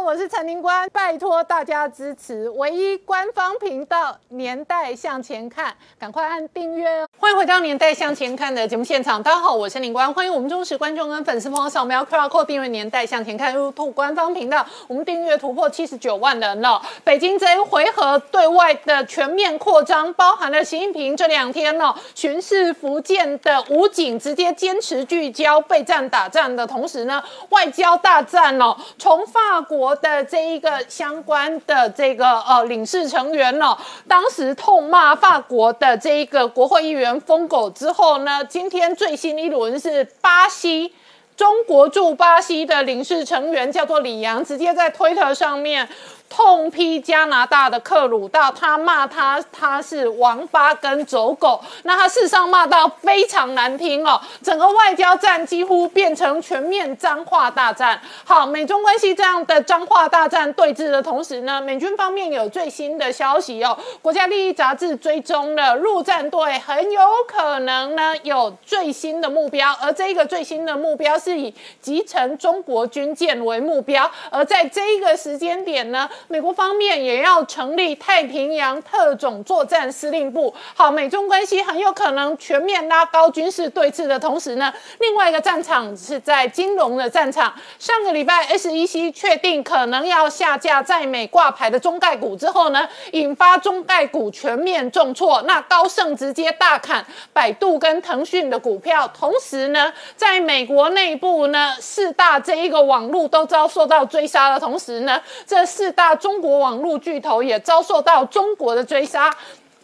我是陈宁官，拜托大家支持唯一官方频道《年代向前看》，赶快按订阅哦！欢迎回到《年代向前看》的节目。现场，大家好，我是宁官，欢迎我们忠实观众跟粉丝朋友扫描 QR Code 订阅《年代向前看》YouTube 官方频道，我们订阅突破七十九万人了。北京这一回合对外的全面扩张，包含了习近平这两天呢巡视福建的武警，直接坚持聚焦备战打仗的同时呢，外交大战哦，从法国的这一个相关的这个呃领事成员呢，当时痛骂法国的这一个国会议员疯狗之后呢，今天最新一轮是巴西。中国驻巴西的领事成员叫做李阳，直接在推特上面痛批加拿大的克鲁道，他骂他他是王八跟走狗，那他事实上骂到非常难听哦，整个外交战几乎变成全面脏话大战。好，美中关系这样的脏话大战对峙的同时呢，美军方面有最新的消息哦，国家利益杂志追踪了陆战队很有可能呢有最新的目标，而这个最新的目标是以集成中国军舰为目标，而在这一个时间点呢。美国方面也要成立太平洋特种作战司令部。好，美中关系很有可能全面拉高军事对峙的同时呢，另外一个战场是在金融的战场。上个礼拜，SEC 确定可能要下架在美挂牌的中概股之后呢，引发中概股全面重挫。那高盛直接大砍百度跟腾讯的股票，同时呢，在美国内部呢，四大这一个网络都遭受到追杀的同时呢，这四大。中国网络巨头也遭受到中国的追杀，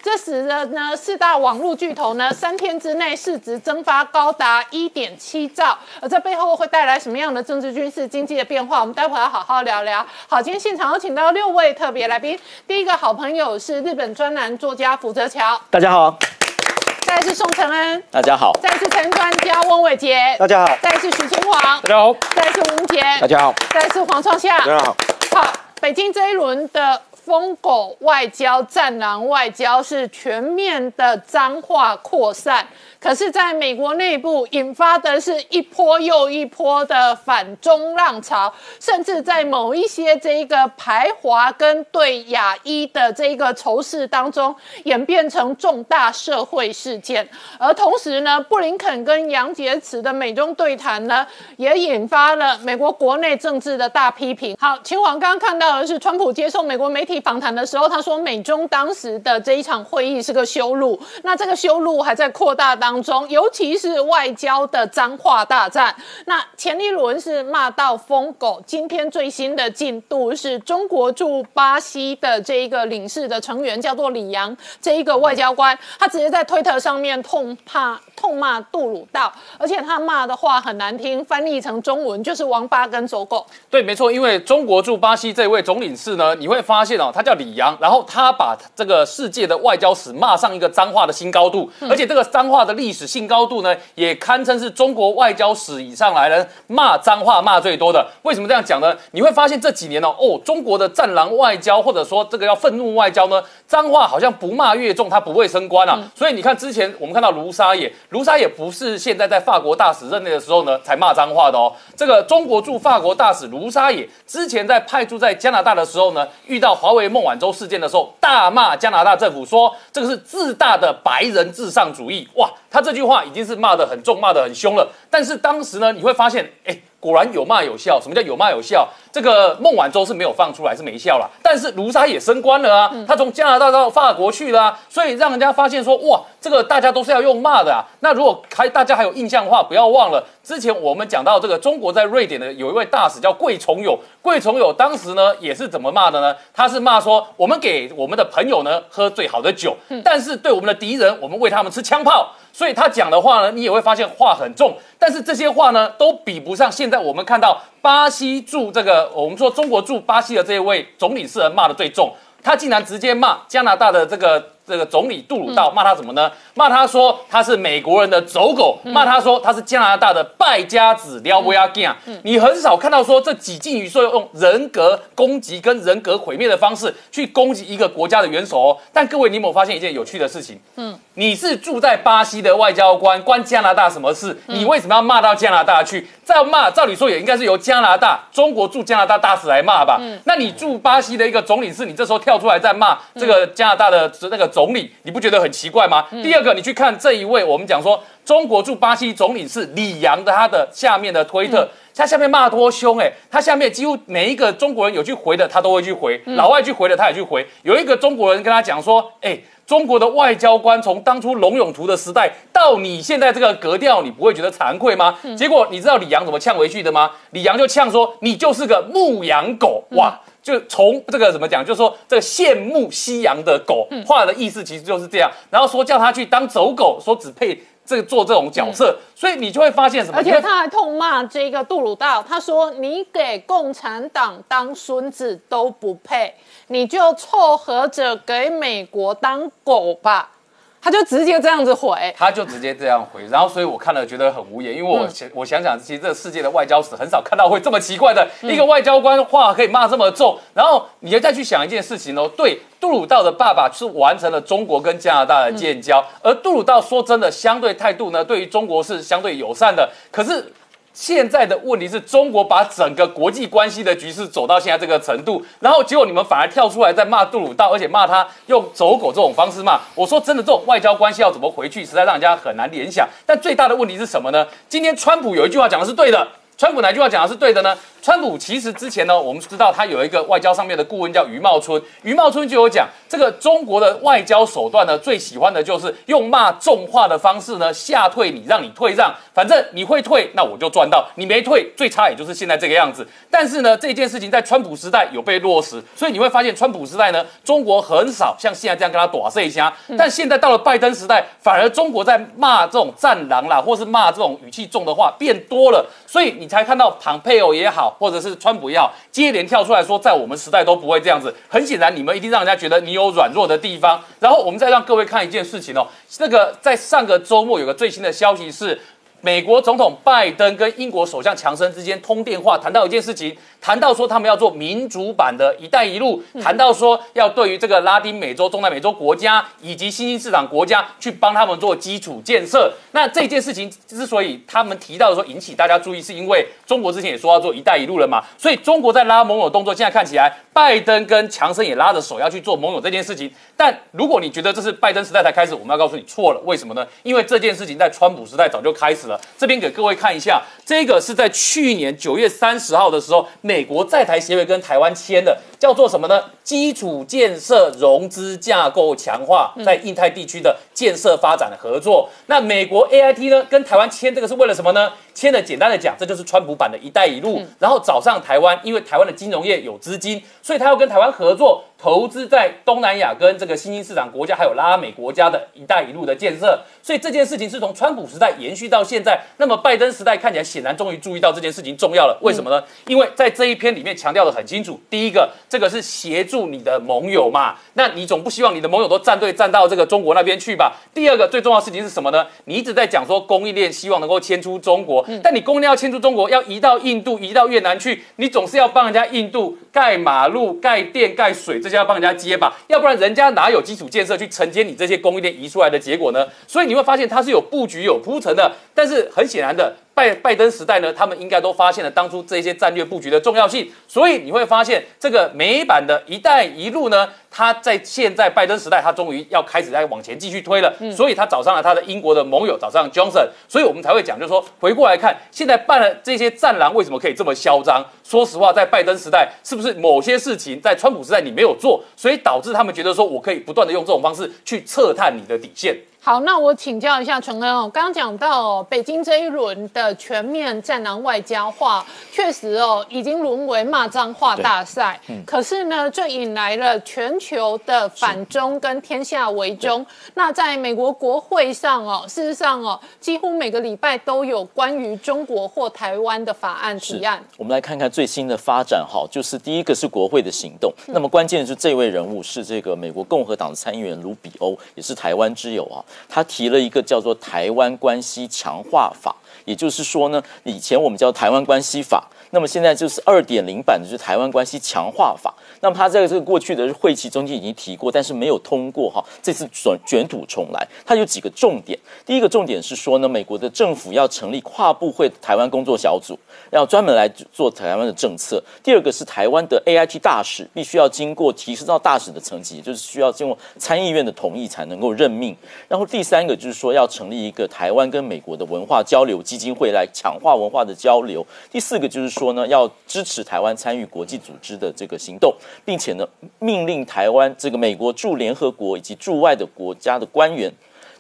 这使得呢四大网络巨头呢三天之内市值蒸发高达一点七兆，而这背后会带来什么样的政治、军事、经济的变化？我们待会要好好聊聊。好，今天现场有请到六位特别来宾，第一个好朋友是日本专栏作家福泽桥，大家好；再是宋承恩，大家好；再是陈专家翁伟杰，大家好；再是许清煌，大家好；再是吴杰，大家好；再是黄创夏，大家好。好。北京这一轮的疯狗外交、战狼外交是全面的脏话扩散。可是，在美国内部引发的是一波又一波的反中浪潮，甚至在某一些这一个排华跟对亚裔的这一个仇视当中，演变成重大社会事件。而同时呢，布林肯跟杨洁篪的美中对谈呢，也引发了美国国内政治的大批评。好，秦皇刚刚看到的是，川普接受美国媒体访谈的时候，他说美中当时的这一场会议是个修路，那这个修路还在扩大当。当中，尤其是外交的脏话大战。那前一轮是骂到疯狗，今天最新的进度是中国驻巴西的这一个领事的成员叫做李阳，这一个外交官，他直接在推特上面痛怕痛骂杜鲁道，而且他骂的话很难听，翻译成中文就是王八跟走狗。对，没错，因为中国驻巴西这位总领事呢，你会发现哦，他叫李阳，然后他把这个世界的外交史骂上一个脏话的新高度，而且这个脏话的历历史性高度呢，也堪称是中国外交史以上来人骂脏话骂最多的。为什么这样讲呢？你会发现这几年呢，哦，中国的战狼外交或者说这个要愤怒外交呢，脏话好像不骂越重，他不会升官啊。所以你看之前我们看到卢沙野，卢沙野不是现在在法国大使任内的时候呢才骂脏话的哦。这个中国驻法国大使卢沙野之前在派驻在加拿大的时候呢，遇到华为孟晚舟事件的时候，大骂加拿大政府说这个是自大的白人至上主义哇。他这句话已经是骂得很重、骂得很凶了。但是当时呢，你会发现，哎，果然有骂有笑。什么叫有骂有笑？这个孟晚舟是没有放出来，是没笑了。但是卢沙也升官了啊，他从加拿大到法国去了，所以让人家发现说，哇，这个大家都是要用骂的啊。那如果还大家还有印象的话，不要忘了之前我们讲到这个中国在瑞典的有一位大使叫桂崇友，桂崇友当时呢也是怎么骂的呢？他是骂说，我们给我们的朋友呢喝最好的酒，但是对我们的敌人，我们喂他们吃枪炮。所以他讲的话呢，你也会发现话很重，但是这些话呢，都比不上现在我们看到巴西驻这个我们说中国驻巴西的这一位总领事人骂的最重。他竟然直接骂加拿大的这个这个总理杜鲁道，骂他什么呢？骂他说他是美国人的走狗，骂他说他是加拿大的败家子，撩不要干。你很少看到说这几近于说用人格攻击跟人格毁灭的方式去攻击一个国家的元首哦。但各位，你有没有发现一件有趣的事情？嗯，你是住在巴西的外交官，关加拿大什么事？你为什么要骂到加拿大去？再骂，照理说也应该是由加拿大中国驻加拿大大使来骂吧？嗯，那你驻巴西的一个总领事，你这时候跳出来再骂这个加拿大的那个总理，你不觉得很奇怪吗？第二个，你去看这一位，我们讲说中国驻巴西总理是李阳的他的下面的推特，他下面骂多凶哎，他下面几乎每一个中国人有去回的，他都会去回，老外去回的他也去回。有一个中国人跟他讲说，哎。中国的外交官从当初龙永图的时代到你现在这个格调，你不会觉得惭愧吗？结果你知道李阳怎么呛回去的吗？李阳就呛说：“你就是个牧羊狗！”哇，就从这个怎么讲，就是说这个羡慕夕阳的狗，话的意思其实就是这样。然后说叫他去当走狗，说只配这个做这种角色。所以你就会发现什么？而且他还痛骂这个杜鲁道，他说：“你给共产党当孙子都不配。”你就凑合着给美国当狗吧，他就直接这样子回，他就直接这样回，然后所以我看了觉得很无言，因为我想我想想，其实这个世界的外交史很少看到会这么奇怪的一个外交官话可以骂这么重，然后你要再去想一件事情哦，对，杜鲁道的爸爸是完成了中国跟加拿大的建交，而杜鲁道说真的相对态度呢，对于中国是相对友善的，可是。现在的问题是中国把整个国际关系的局势走到现在这个程度，然后结果你们反而跳出来在骂杜鲁道，而且骂他用走狗这种方式骂。我说真的，这种外交关系要怎么回去，实在让人家很难联想。但最大的问题是什么呢？今天川普有一句话讲的是对的，川普哪句话讲的是对的呢？川普其实之前呢，我们知道他有一个外交上面的顾问叫余茂春，余茂春就有讲，这个中国的外交手段呢，最喜欢的就是用骂重话的方式呢吓退你，让你退让，反正你会退，那我就赚到；你没退，最差也就是现在这个样子。但是呢，这件事情在川普时代有被落实，所以你会发现川普时代呢，中国很少像现在这样跟他打这一下，但现在到了拜登时代，反而中国在骂这种战狼啦，或是骂这种语气重的话变多了，所以你才看到庞佩奥也好。或者是川普也好，接连跳出来说，在我们时代都不会这样子。很显然，你们一定让人家觉得你有软弱的地方。然后我们再让各位看一件事情哦，这个在上个周末有个最新的消息是，美国总统拜登跟英国首相强生之间通电话，谈到一件事情。谈到说他们要做民主版的一带一路，谈到说要对于这个拉丁美洲、中南美洲国家以及新兴市场国家去帮他们做基础建设。那这件事情之所以他们提到的说引起大家注意，是因为中国之前也说要做一带一路了嘛。所以中国在拉盟友动作，现在看起来拜登跟强森也拉着手要去做盟友这件事情。但如果你觉得这是拜登时代才开始，我们要告诉你错了。为什么呢？因为这件事情在川普时代早就开始了。这边给各位看一下，这个是在去年九月三十号的时候。美国在台协会跟台湾签的叫做什么呢？基础建设融资架构强化，在印太地区的建设发展的合作。那美国 A I T 呢，跟台湾签这个是为了什么呢？签的简单的讲，这就是川普版的一带一路。然后找上台湾，因为台湾的金融业有资金，所以他要跟台湾合作。投资在东南亚跟这个新兴市场国家，还有拉美国家的一带一路的建设，所以这件事情是从川普时代延续到现在。那么拜登时代看起来显然终于注意到这件事情重要了。为什么呢？因为在这一篇里面强调的很清楚，第一个，这个是协助你的盟友嘛，那你总不希望你的盟友都站队站到这个中国那边去吧？第二个最重要的事情是什么呢？你一直在讲说供应链希望能够迁出中国，但你供应链要迁出中国，要移到印度、移到越南去，你总是要帮人家印度盖马路、盖电、盖水这要帮人家接吧，要不然人家哪有基础建设去承接你这些供应链移出来的结果呢？所以你会发现它是有布局、有铺陈的。但是很显然的，拜拜登时代呢，他们应该都发现了当初这些战略布局的重要性。所以你会发现，这个美版的一带一路呢。他在现在拜登时代，他终于要开始在往前继续推了，所以他找上了他的英国的盟友，找上 Johnson，所以我们才会讲，就是说回过来看，现在办了这些战狼为什么可以这么嚣张？说实话，在拜登时代，是不是某些事情在川普时代你没有做，所以导致他们觉得说我可以不断的用这种方式去测探你的底线？好，那我请教一下纯恩哦，刚刚讲到北京这一轮的全面战狼外交化，确实哦，已经沦为骂脏话大赛。嗯可是呢，这引来了全球的反中跟天下为中。那在美国国会上哦，事实上哦，几乎每个礼拜都有关于中国或台湾的法案提案。我们来看看最新的发展哈，就是第一个是国会的行动。那么关键是这位人物是这个美国共和党的参议员卢比欧，也是台湾之友啊。他提了一个叫做《台湾关系强化法》，也就是说呢，以前我们叫《台湾关系法》，那么现在就是二点零版的，就是《台湾关系强化法》。那么他在这个过去的会期中间已经提过，但是没有通过哈。这次卷卷土重来，它有几个重点。第一个重点是说呢，美国的政府要成立跨部会台湾工作小组，要专门来做台湾的政策。第二个是台湾的 A I T 大使必须要经过提升到大使的层级，就是需要经过参议院的同意才能够任命。然后第三个就是说要成立一个台湾跟美国的文化交流基金会来强化文化的交流。第四个就是说说呢，要支持台湾参与国际组织的这个行动，并且呢，命令台湾这个美国驻联合国以及驻外的国家的官员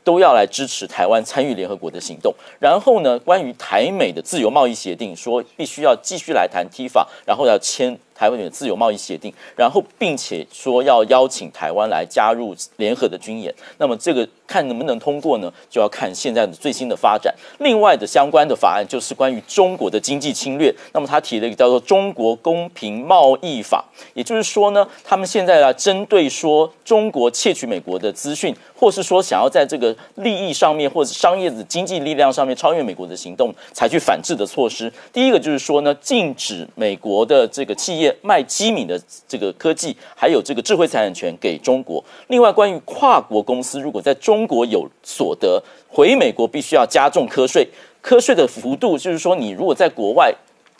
都要来支持台湾参与联合国的行动。然后呢，关于台美的自由贸易协定，说必须要继续来谈 T 法，然后要签。台湾的自由贸易协定，然后并且说要邀请台湾来加入联合的军演，那么这个看能不能通过呢？就要看现在的最新的发展。另外的相关的法案就是关于中国的经济侵略，那么他提了一个叫做《中国公平贸易法》，也就是说呢，他们现在啊针对说中国窃取美国的资讯，或是说想要在这个利益上面或者商业的经济力量上面超越美国的行动，采取反制的措施。第一个就是说呢，禁止美国的这个企业。卖机敏的这个科技，还有这个智慧财产权给中国。另外，关于跨国公司如果在中国有所得，回美国必须要加重科税。科税的幅度就是说，你如果在国外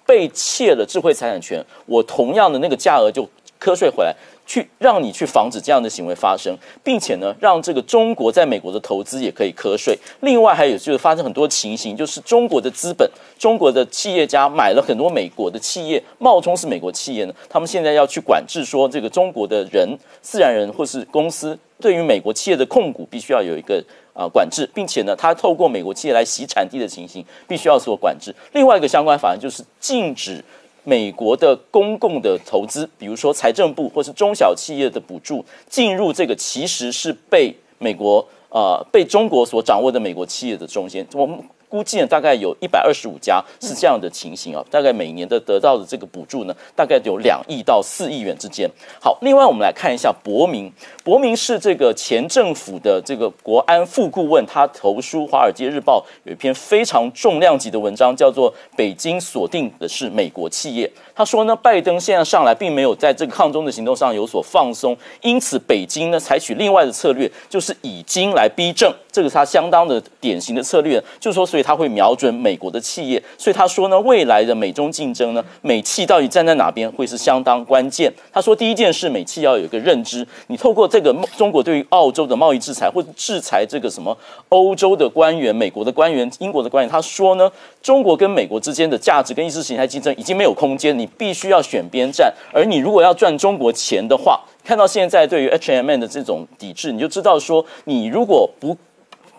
被窃了智慧财产权，我同样的那个价额就科税回来。去让你去防止这样的行为发生，并且呢，让这个中国在美国的投资也可以瞌睡。另外还有就是发生很多情形，就是中国的资本、中国的企业家买了很多美国的企业，冒充是美国企业呢，他们现在要去管制，说这个中国的人、自然人或是公司对于美国企业的控股必须要有一个啊管制，并且呢，他透过美国企业来洗产地的情形必须要所管制。另外一个相关法案就是禁止。美国的公共的投资，比如说财政部或是中小企业的补助，进入这个其实是被美国呃被中国所掌握的美国企业的中间，我们。估计，大概有一百二十五家是这样的情形啊，大概每年的得到的这个补助呢，大概有两亿到四亿元之间。好，另外我们来看一下博明，博明是这个前政府的这个国安副顾问，他投书《华尔街日报》有一篇非常重量级的文章，叫做《北京锁定的是美国企业》。他说呢，拜登现在上来并没有在这个抗中的行动上有所放松，因此北京呢采取另外的策略，就是以经来逼政，这个是他相当的典型的策略，就是说，所以。他会瞄准美国的企业，所以他说呢，未来的美中竞争呢，美企到底站在哪边会是相当关键。他说，第一件事，美企要有一个认知，你透过这个中国对于澳洲的贸易制裁，或者制裁这个什么欧洲的官员、美国的官员、英国的官员，他说呢，中国跟美国之间的价值跟意识形态竞争已经没有空间，你必须要选边站。而你如果要赚中国钱的话，看到现在对于 H M N 的这种抵制，你就知道说，你如果不。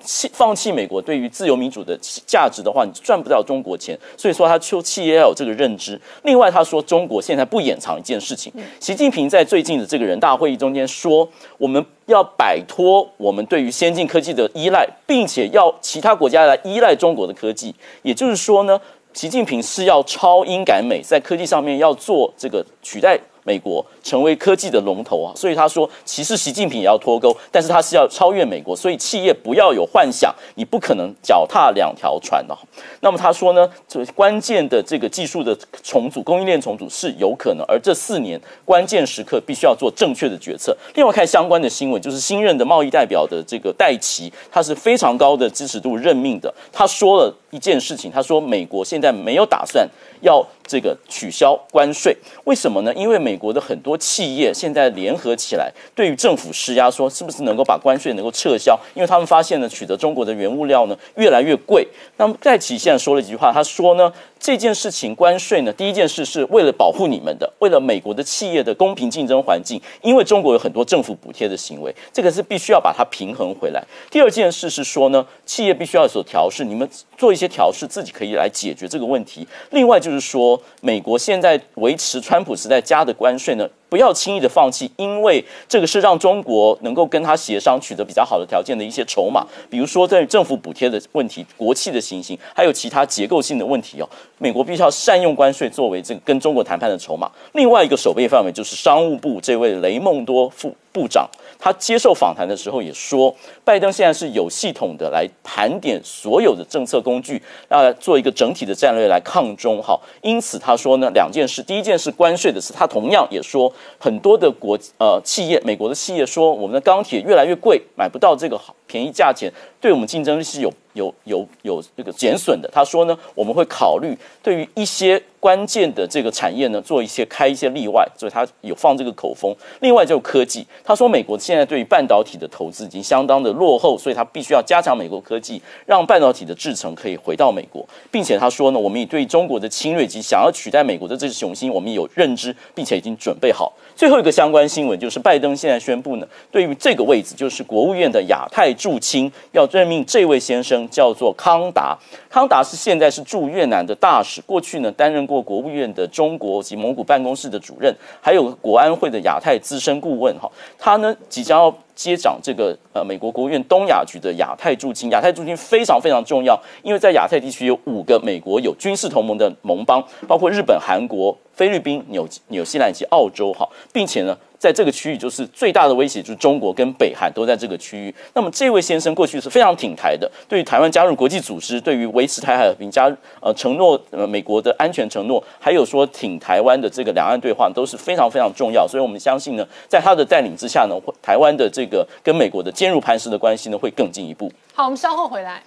弃放弃美国对于自由民主的价值的话，你赚不到中国钱。所以说，他求企业要有这个认知。另外，他说中国现在不掩藏一件事情，习近平在最近的这个人大会议中间说，我们要摆脱我们对于先进科技的依赖，并且要其他国家来依赖中国的科技。也就是说呢，习近平是要超英赶美，在科技上面要做这个取代。美国成为科技的龙头啊，所以他说，其实习近平也要脱钩，但是他是要超越美国，所以企业不要有幻想，你不可能脚踏两条船的。那么他说呢，这关键的这个技术的重组、供应链重组是有可能，而这四年关键时刻必须要做正确的决策。另外看相关的新闻，就是新任的贸易代表的这个戴奇，他是非常高的支持度任命的，他说了。一件事情，他说美国现在没有打算要这个取消关税，为什么呢？因为美国的很多企业现在联合起来，对于政府施压，说是不是能够把关税能够撤销？因为他们发现呢，取得中国的原物料呢越来越贵。那么戴奇现在说了一句话，他说呢，这件事情关税呢，第一件事是为了保护你们的，为了美国的企业的公平竞争环境，因为中国有很多政府补贴的行为，这个是必须要把它平衡回来。第二件事是说呢，企业必须要有所调试，你们做一些调试，自己可以来解决这个问题。另外就是说，美国现在维持川普时代加的关税呢，不要轻易的放弃，因为这个是让中国能够跟他协商取得比较好的条件的一些筹码。比如说在政府补贴的问题、国企的情形，还有其他结构性的问题哦，美国必须要善用关税作为这个跟中国谈判的筹码。另外一个守备范围就是商务部这位雷蒙多副部长。他接受访谈的时候也说，拜登现在是有系统的来盘点所有的政策工具，要来，做一个整体的战略来抗中。哈，因此他说呢，两件事，第一件事关税的事，他同样也说，很多的国呃企业，美国的企业说，我们的钢铁越来越贵，买不到这个好便宜价钱，对我们竞争力是有有有有这个减损的。他说呢，我们会考虑对于一些关键的这个产业呢，做一些开一些例外，所以他有放这个口风。另外就是科技，他说美国现在对于半导体的投资已经相当的落后，所以他必须要加强美国科技，让半导体的制程可以回到美国，并且他说呢，我们也对中国的侵略及想要取代美国的这只雄心，我们有认知，并且已经准备好。最后一个相关新闻就是拜登现在宣布呢，对于这个位置，就是国务院的亚太驻青，要任命这位先生叫做康达。康达是现在是驻越南的大使，过去呢担任过国务院的中国及蒙古办公室的主任，还有国安会的亚太资深顾问。哈，他呢即将要。接掌这个呃美国国务院东亚局的亚太驻军，亚太驻军非常非常重要，因为在亚太地区有五个美国有军事同盟的盟邦，包括日本、韩国、菲律宾、纽纽西兰以及澳洲哈，并且呢，在这个区域就是最大的威胁就是中国跟北韩都在这个区域。那么这位先生过去是非常挺台的，对于台湾加入国际组织，对于维持台海和平加呃承诺呃美国的安全承诺，还有说挺台湾的这个两岸对话都是非常非常重要。所以我们相信呢，在他的带领之下呢，台湾的这个跟美国的坚如磐石的关系呢，会更进一步。好，我们稍后回来。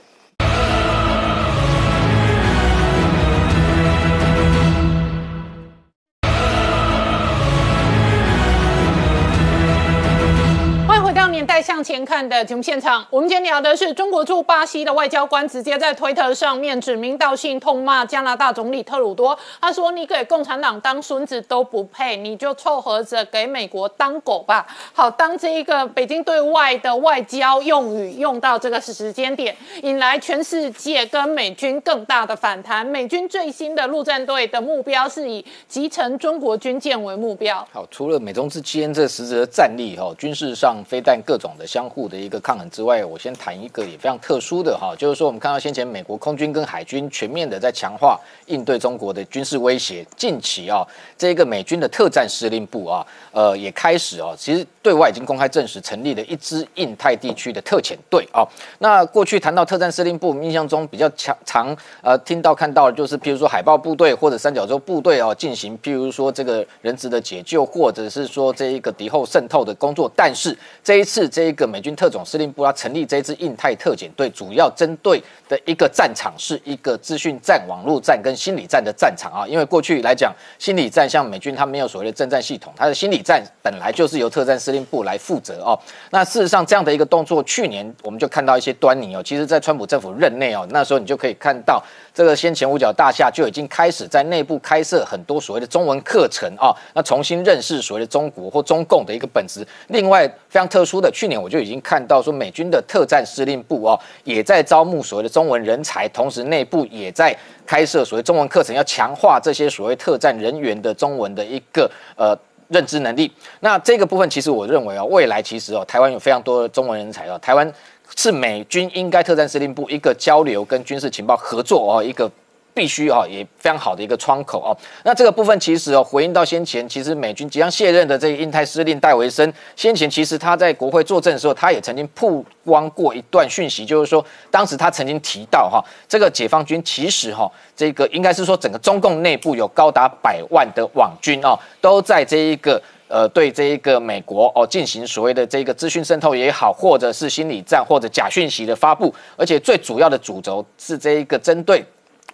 年代向前看的节目现场，我们今天聊的是中国驻巴西的外交官直接在推特上面指名道姓痛骂加拿大总理特鲁多。他说：“你给共产党当孙子都不配，你就凑合着给美国当狗吧。”好，当这一个北京对外的外交用语用到这个时间点，引来全世界跟美军更大的反弹。美军最新的陆战队的目标是以集成中国军舰为目标。好，除了美中之间这实质的战力哈，军事上非但各种的相互的一个抗衡之外，我先谈一个也非常特殊的哈，就是说我们看到先前美国空军跟海军全面的在强化应对中国的军事威胁。近期啊，这个美军的特战司令部啊，呃，也开始哦，其实对外已经公开证实成立了一支印太地区的特遣队啊。那过去谈到特战司令部，印象中比较强常呃听到看到就是，譬如说海豹部队或者三角洲部队哦，进行譬如说这个人质的解救，或者是说这一个敌后渗透的工作。但是这一次是这一个美军特种司令部要成立这支印太特遣队，主要针对的一个战场是一个资讯战、网络战跟心理战的战场啊。因为过去来讲，心理战像美军它没有所谓的政战系统，它的心理战本来就是由特战司令部来负责哦。那事实上这样的一个动作，去年我们就看到一些端倪哦。其实，在川普政府任内哦，那时候你就可以看到这个先前五角大厦就已经开始在内部开设很多所谓的中文课程啊，那重新认识所谓的中国或中共的一个本质。另外，非常特殊的，去年。我就已经看到说，美军的特战司令部哦，也在招募所谓的中文人才，同时内部也在开设所谓中文课程，要强化这些所谓特战人员的中文的一个呃认知能力。那这个部分，其实我认为哦，未来其实哦，台湾有非常多的中文人才哦，台湾是美军应该特战司令部一个交流跟军事情报合作哦一个。必须哦，也非常好的一个窗口哦。那这个部分其实哦，回应到先前，其实美军即将卸任的这个印太司令戴维森，先前其实他在国会作证的时候，他也曾经曝光过一段讯息，就是说当时他曾经提到哈，这个解放军其实哈，这个应该是说整个中共内部有高达百万的网军哦，都在这一个。呃对这一个美国哦进行所谓的这个资讯渗透也好，或者是心理战或者假讯息的发布，而且最主要的主轴是这一个针对。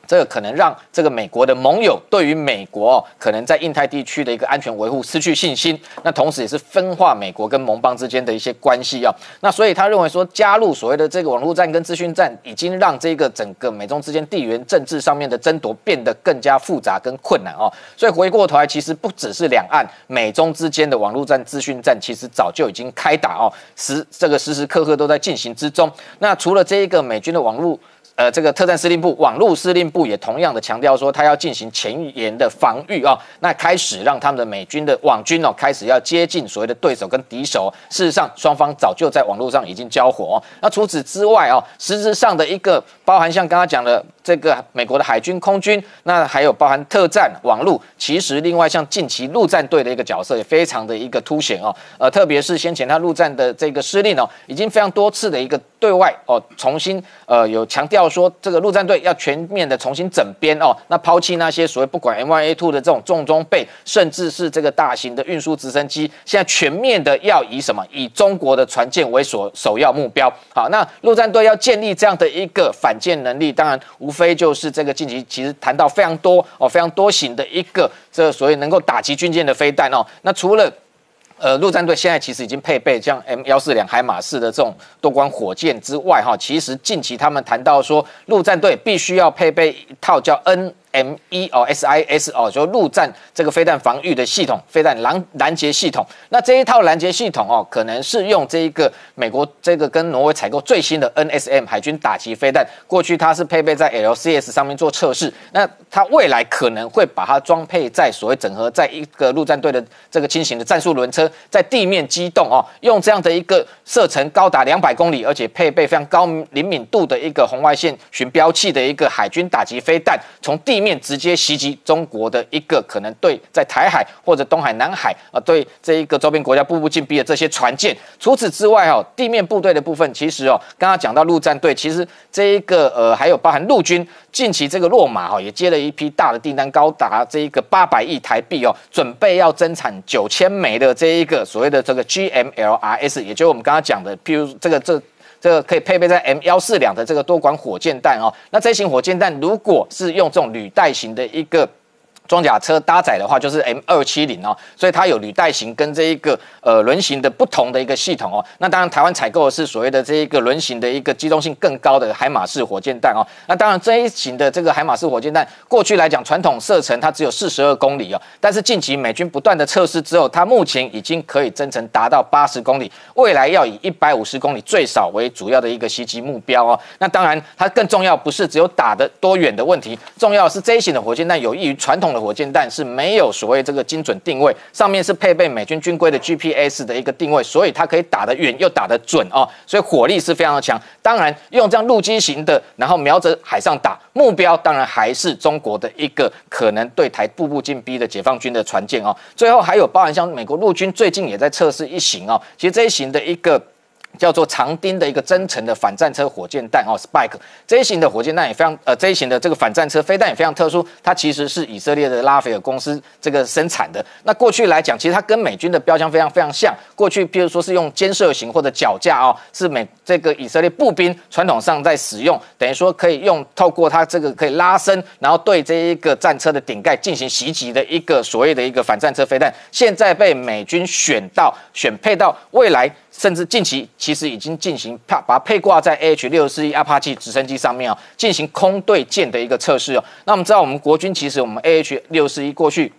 这个可能让这个美国的盟友对于美国可能在印太地区的一个安全维护失去信心，那同时也是分化美国跟盟邦之间的一些关系啊。那所以他认为说，加入所谓的这个网络战跟资讯战，已经让这个整个美中之间地缘政治上面的争夺变得更加复杂跟困难哦。所以回过头来，其实不只是两岸美中之间的网络战、资讯战，其实早就已经开打哦，时这个时时刻刻都在进行之中。那除了这一个美军的网络。呃，这个特战司令部、网络司令部也同样的强调说，他要进行前沿的防御啊，那开始让他们的美军的网军哦，开始要接近所谓的对手跟敌手。事实上，双方早就在网络上已经交火。那除此之外哦，实质上的一个包含像刚刚讲的这个美国的海军、空军，那还有包含特战网路，其实另外像近期陆战队的一个角色也非常的一个凸显哦。呃，特别是先前他陆战的这个司令哦，已经非常多次的一个对外哦，重新呃有强调。说这个陆战队要全面的重新整编哦，那抛弃那些所谓不管 M Y A two 的这种重装备，甚至是这个大型的运输直升机，现在全面的要以什么？以中国的船舰为所首要目标。好，那陆战队要建立这样的一个反舰能力，当然无非就是这个近期其实谈到非常多哦，非常多型的一个这所谓能够打击军舰的飞弹哦。那除了呃，陆战队现在其实已经配备像 M 幺四两海马式的这种多管火箭之外，哈，其实近期他们谈到说，陆战队必须要配备一套叫 N。M 一哦，SIS 哦，就陆战这个飞弹防御的系统，飞弹拦拦截系统。那这一套拦截系统哦，可能是用这一个美国这个跟挪威采购最新的 NSM 海军打击飞弹。过去它是配备在 LCS 上面做测试，那它未来可能会把它装配在所谓整合在一个陆战队的这个轻型的战术轮车，在地面机动哦，用这样的一个射程高达两百公里，而且配备非常高灵敏度的一个红外线巡标器的一个海军打击飞弹，从地面直接袭击中国的一个可能对在台海或者东海、南海啊，对这一个周边国家步步进逼的这些船舰。除此之外哦，地面部队的部分，其实哦，刚刚讲到陆战队，其实这一个呃，还有包含陆军，近期这个落马哈也接了一批大的订单，高达这一个八百亿台币哦，准备要增产九千枚的这一个所谓的这个 GMLRS，也就是我们刚刚讲的，譬如这个这。这个可以配备在 M 幺四两的这个多管火箭弹哦，那这型火箭弹如果是用这种履带型的一个。装甲车搭载的话就是 M 二七零哦，所以它有履带型跟这一个呃轮型的不同的一个系统哦。那当然台湾采购的是所谓的这一个轮型的一个机动性更高的海马式火箭弹哦。那当然这一型的这个海马式火箭弹，过去来讲传统射程它只有四十二公里哦，但是近期美军不断的测试之后，它目前已经可以增程达到八十公里，未来要以一百五十公里最少为主要的一个袭击目标哦。那当然它更重要不是只有打的多远的问题，重要是这一型的火箭弹有益于传统。火箭弹是没有所谓这个精准定位，上面是配备美军军规的 GPS 的一个定位，所以它可以打得远又打得准哦，所以火力是非常的强。当然用这样陆基型的，然后瞄着海上打，目标当然还是中国的一个可能对台步步进逼的解放军的船舰哦。最后还有包含像美国陆军最近也在测试一型哦，其实这一型的一个。叫做长钉的一个增程的反战车火箭弹哦，Spike 这一型的火箭弹也非常呃，这一型的这个反战车飞弹也非常特殊，它其实是以色列的拉斐尔公司这个生产的。那过去来讲，其实它跟美军的标枪非常非常像。过去譬如说是用肩射型或者脚架哦，是美这个以色列步兵传统上在使用，等于说可以用透过它这个可以拉伸，然后对这一个战车的顶盖进行袭击的一个所谓的一个反战车飞弹，现在被美军选到选配到未来。甚至近期其实已经进行配把它配挂在 A H 六四一阿帕奇直升机上面啊，进行空对舰的一个测试哦。那我们知道，我们国军其实我们 A H 六四一过去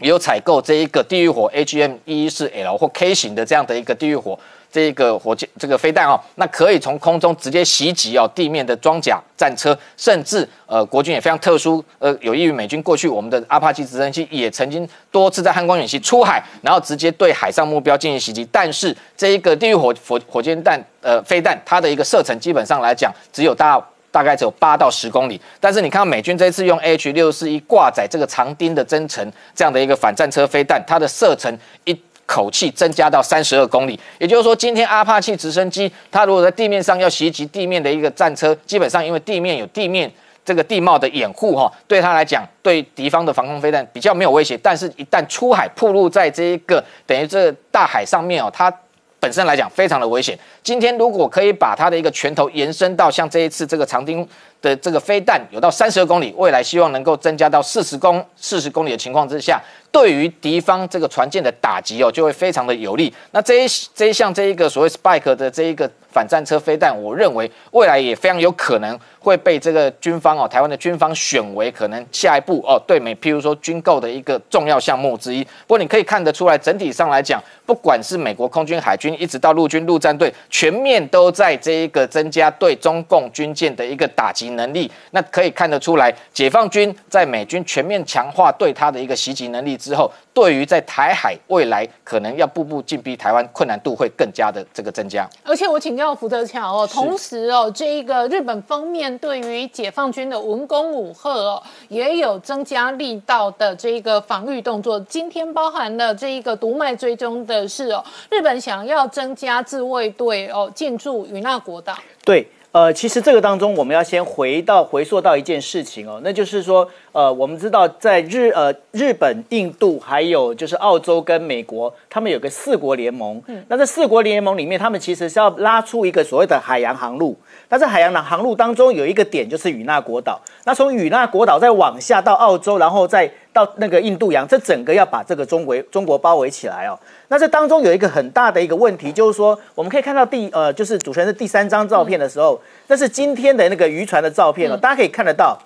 也有采购这一个地狱火 H M 一四 L 或 K 型的这样的一个地狱火。这个火箭这个飞弹哦，那可以从空中直接袭击哦地面的装甲战车，甚至呃国军也非常特殊，呃有益于美军过去我们的阿帕奇直升机也曾经多次在汉光演习出海，然后直接对海上目标进行袭击。但是这一个地狱火火火箭弹呃飞弹，它的一个射程基本上来讲只有大大概只有八到十公里。但是你看到美军这次用 H 六四一挂载这个长钉的增程这样的一个反战车飞弹，它的射程一。口气增加到三十二公里，也就是说，今天阿帕奇直升机它如果在地面上要袭击地面的一个战车，基本上因为地面有地面这个地貌的掩护哈，对它来讲，对敌方的防空飞弹比较没有威胁。但是，一旦出海暴露在这一个等于这大海上面哦，它本身来讲非常的危险。今天如果可以把它的一个拳头延伸到像这一次这个长汀的这个飞弹有到三十二公里，未来希望能够增加到四十公四十公里的情况之下，对于敌方这个船舰的打击哦，就会非常的有利。那这一这一项这一个所谓 Spike 的这一个反战车飞弹，我认为未来也非常有可能会被这个军方哦，台湾的军方选为可能下一步哦对美，譬如说军购的一个重要项目之一。不过你可以看得出来，整体上来讲，不管是美国空军、海军，一直到陆军陆战队，全面都在这一个增加对中共军舰的一个打击能力。那可以看得出来，解放军在美军全面强化对他的一个袭击能力之后，对于在台海未来可能要步步进逼台湾，困难度会更加的这个增加。而且我请教福德强哦，同时哦，这一个日本方面对于解放军的文攻武赫哦，也有增加力道的这一个防御动作。今天包含了这一个独脉追踪的是哦，日本想要增加自卫队哦进驻与那国岛。对，呃，其实这个当中我们要先回到回溯到一件事情哦，那就是说，呃，我们知道在日呃日本、印度还有就是澳洲跟美国，他们有个四国联盟。嗯，那这四国联盟里面，他们其实是要拉出一个所谓的海洋航路。那在海洋的航路当中，有一个点就是与那国岛。那从与那国岛再往下到澳洲，然后再到那个印度洋，这整个要把这个中国中国包围起来哦。那这当中有一个很大的一个问题，就是说我们可以看到第呃，就是主持人的第三张照片的时候，那是今天的那个渔船的照片哦，大家可以看得到。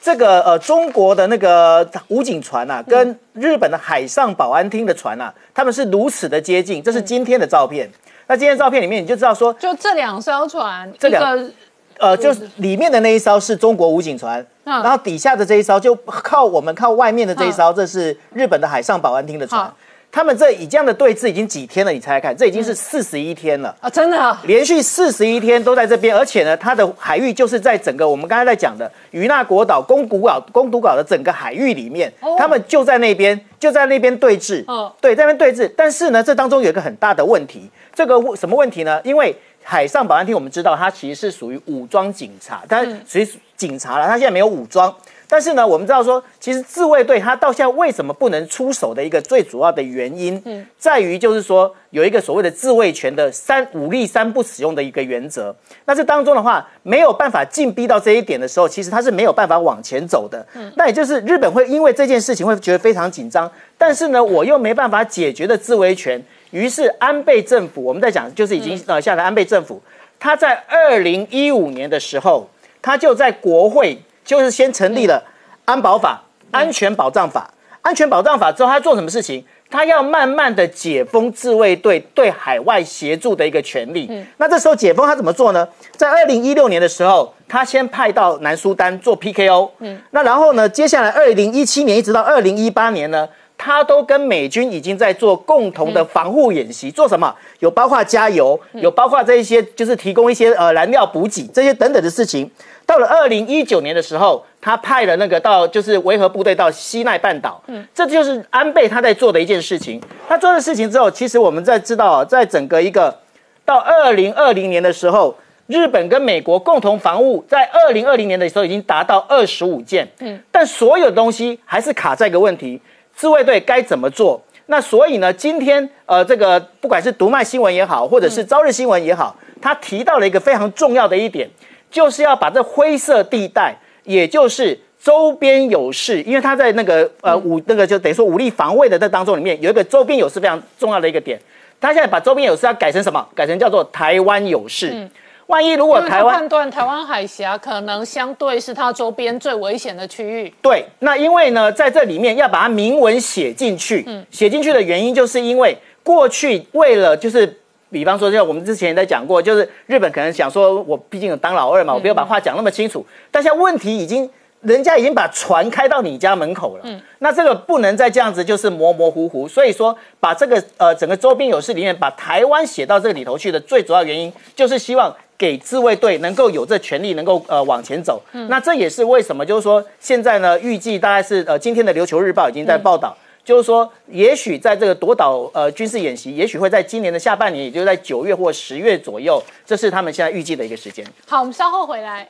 这个呃，中国的那个武警船呐，跟日本的海上保安厅的船呐，他们是如此的接近。这是今天的照片。那今天照片里面，你就知道说，就这两艘船，这两呃，就是里面的那一艘是中国武警船，然后底下的这一艘就靠我们靠外面的这一艘，这是日本的海上保安厅的船。他们这以这样的对峙已经几天了？你猜猜看，这已经是四十一天了啊！真的，连续四十一天都在这边，而且呢，它的海域就是在整个我们刚才在讲的于那国岛、宫古岛、宫古岛的整个海域里面，他们就在那边，就在那边对峙。哦，对，在那边对峙。但是呢，这当中有一个很大的问题，这个什么问题呢？因为海上保安厅我们知道，它其实是属于武装警察，但属于警察了，它现在没有武装。但是呢，我们知道说，其实自卫队它到现在为什么不能出手的一个最主要的原因，嗯，在于就是说有一个所谓的自卫权的三武力三不使用的一个原则。那这当中的话，没有办法进逼到这一点的时候，其实它是没有办法往前走的。嗯，那也就是日本会因为这件事情会觉得非常紧张，但是呢，我又没办法解决的自卫权，于是安倍政府，我们在讲就是已经呃下来安倍政府，他在二零一五年的时候，他就在国会。就是先成立了安保法、安全保障法、安全保障法之后，他做什么事情？他要慢慢的解封自卫队对海外协助的一个权利。嗯，那这时候解封他怎么做呢？在二零一六年的时候，他先派到南苏丹做 PKO。嗯，那然后呢，接下来二零一七年一直到二零一八年呢，他都跟美军已经在做共同的防护演习。做什么？有包括加油，有包括这一些就是提供一些呃燃料补给这些等等的事情。到了二零一九年的时候，他派了那个到就是维和部队到西奈半岛，嗯，这就是安倍他在做的一件事情。他做的事情之后，其实我们在知道，在整个一个到二零二零年的时候，日本跟美国共同防务，在二零二零年的时候已经达到二十五件，嗯，但所有东西还是卡在一个问题：自卫队该怎么做？那所以呢，今天呃，这个不管是读卖新闻也好，或者是朝日新闻也好，他提到了一个非常重要的一点。就是要把这灰色地带，也就是周边有事，因为他在那个呃武那个就等于说武力防卫的这当中里面有一个周边有事非常重要的一个点，他现在把周边有事要改成什么？改成叫做台湾有事。嗯，万一如果台湾判断台湾海峡可能相对是它周边最危险的区域。对，那因为呢，在这里面要把它明文写进去，嗯，写进去的原因就是因为过去为了就是。比方说，像我们之前也在讲过，就是日本可能想说，我毕竟当老二嘛，我不要把话讲那么清楚。但现在问题已经，人家已经把船开到你家门口了，嗯，那这个不能再这样子，就是模模糊糊。所以说，把这个呃整个周边有事里面把台湾写到这个里头去的最主要原因，就是希望给自卫队能够有这权利，能够呃往前走。那这也是为什么，就是说现在呢，预计大概是呃今天的琉球日报已经在报道。就是说，也许在这个夺岛呃军事演习，也许会在今年的下半年，也就在九月或十月左右，这是他们现在预计的一个时间。好，我们稍后回来。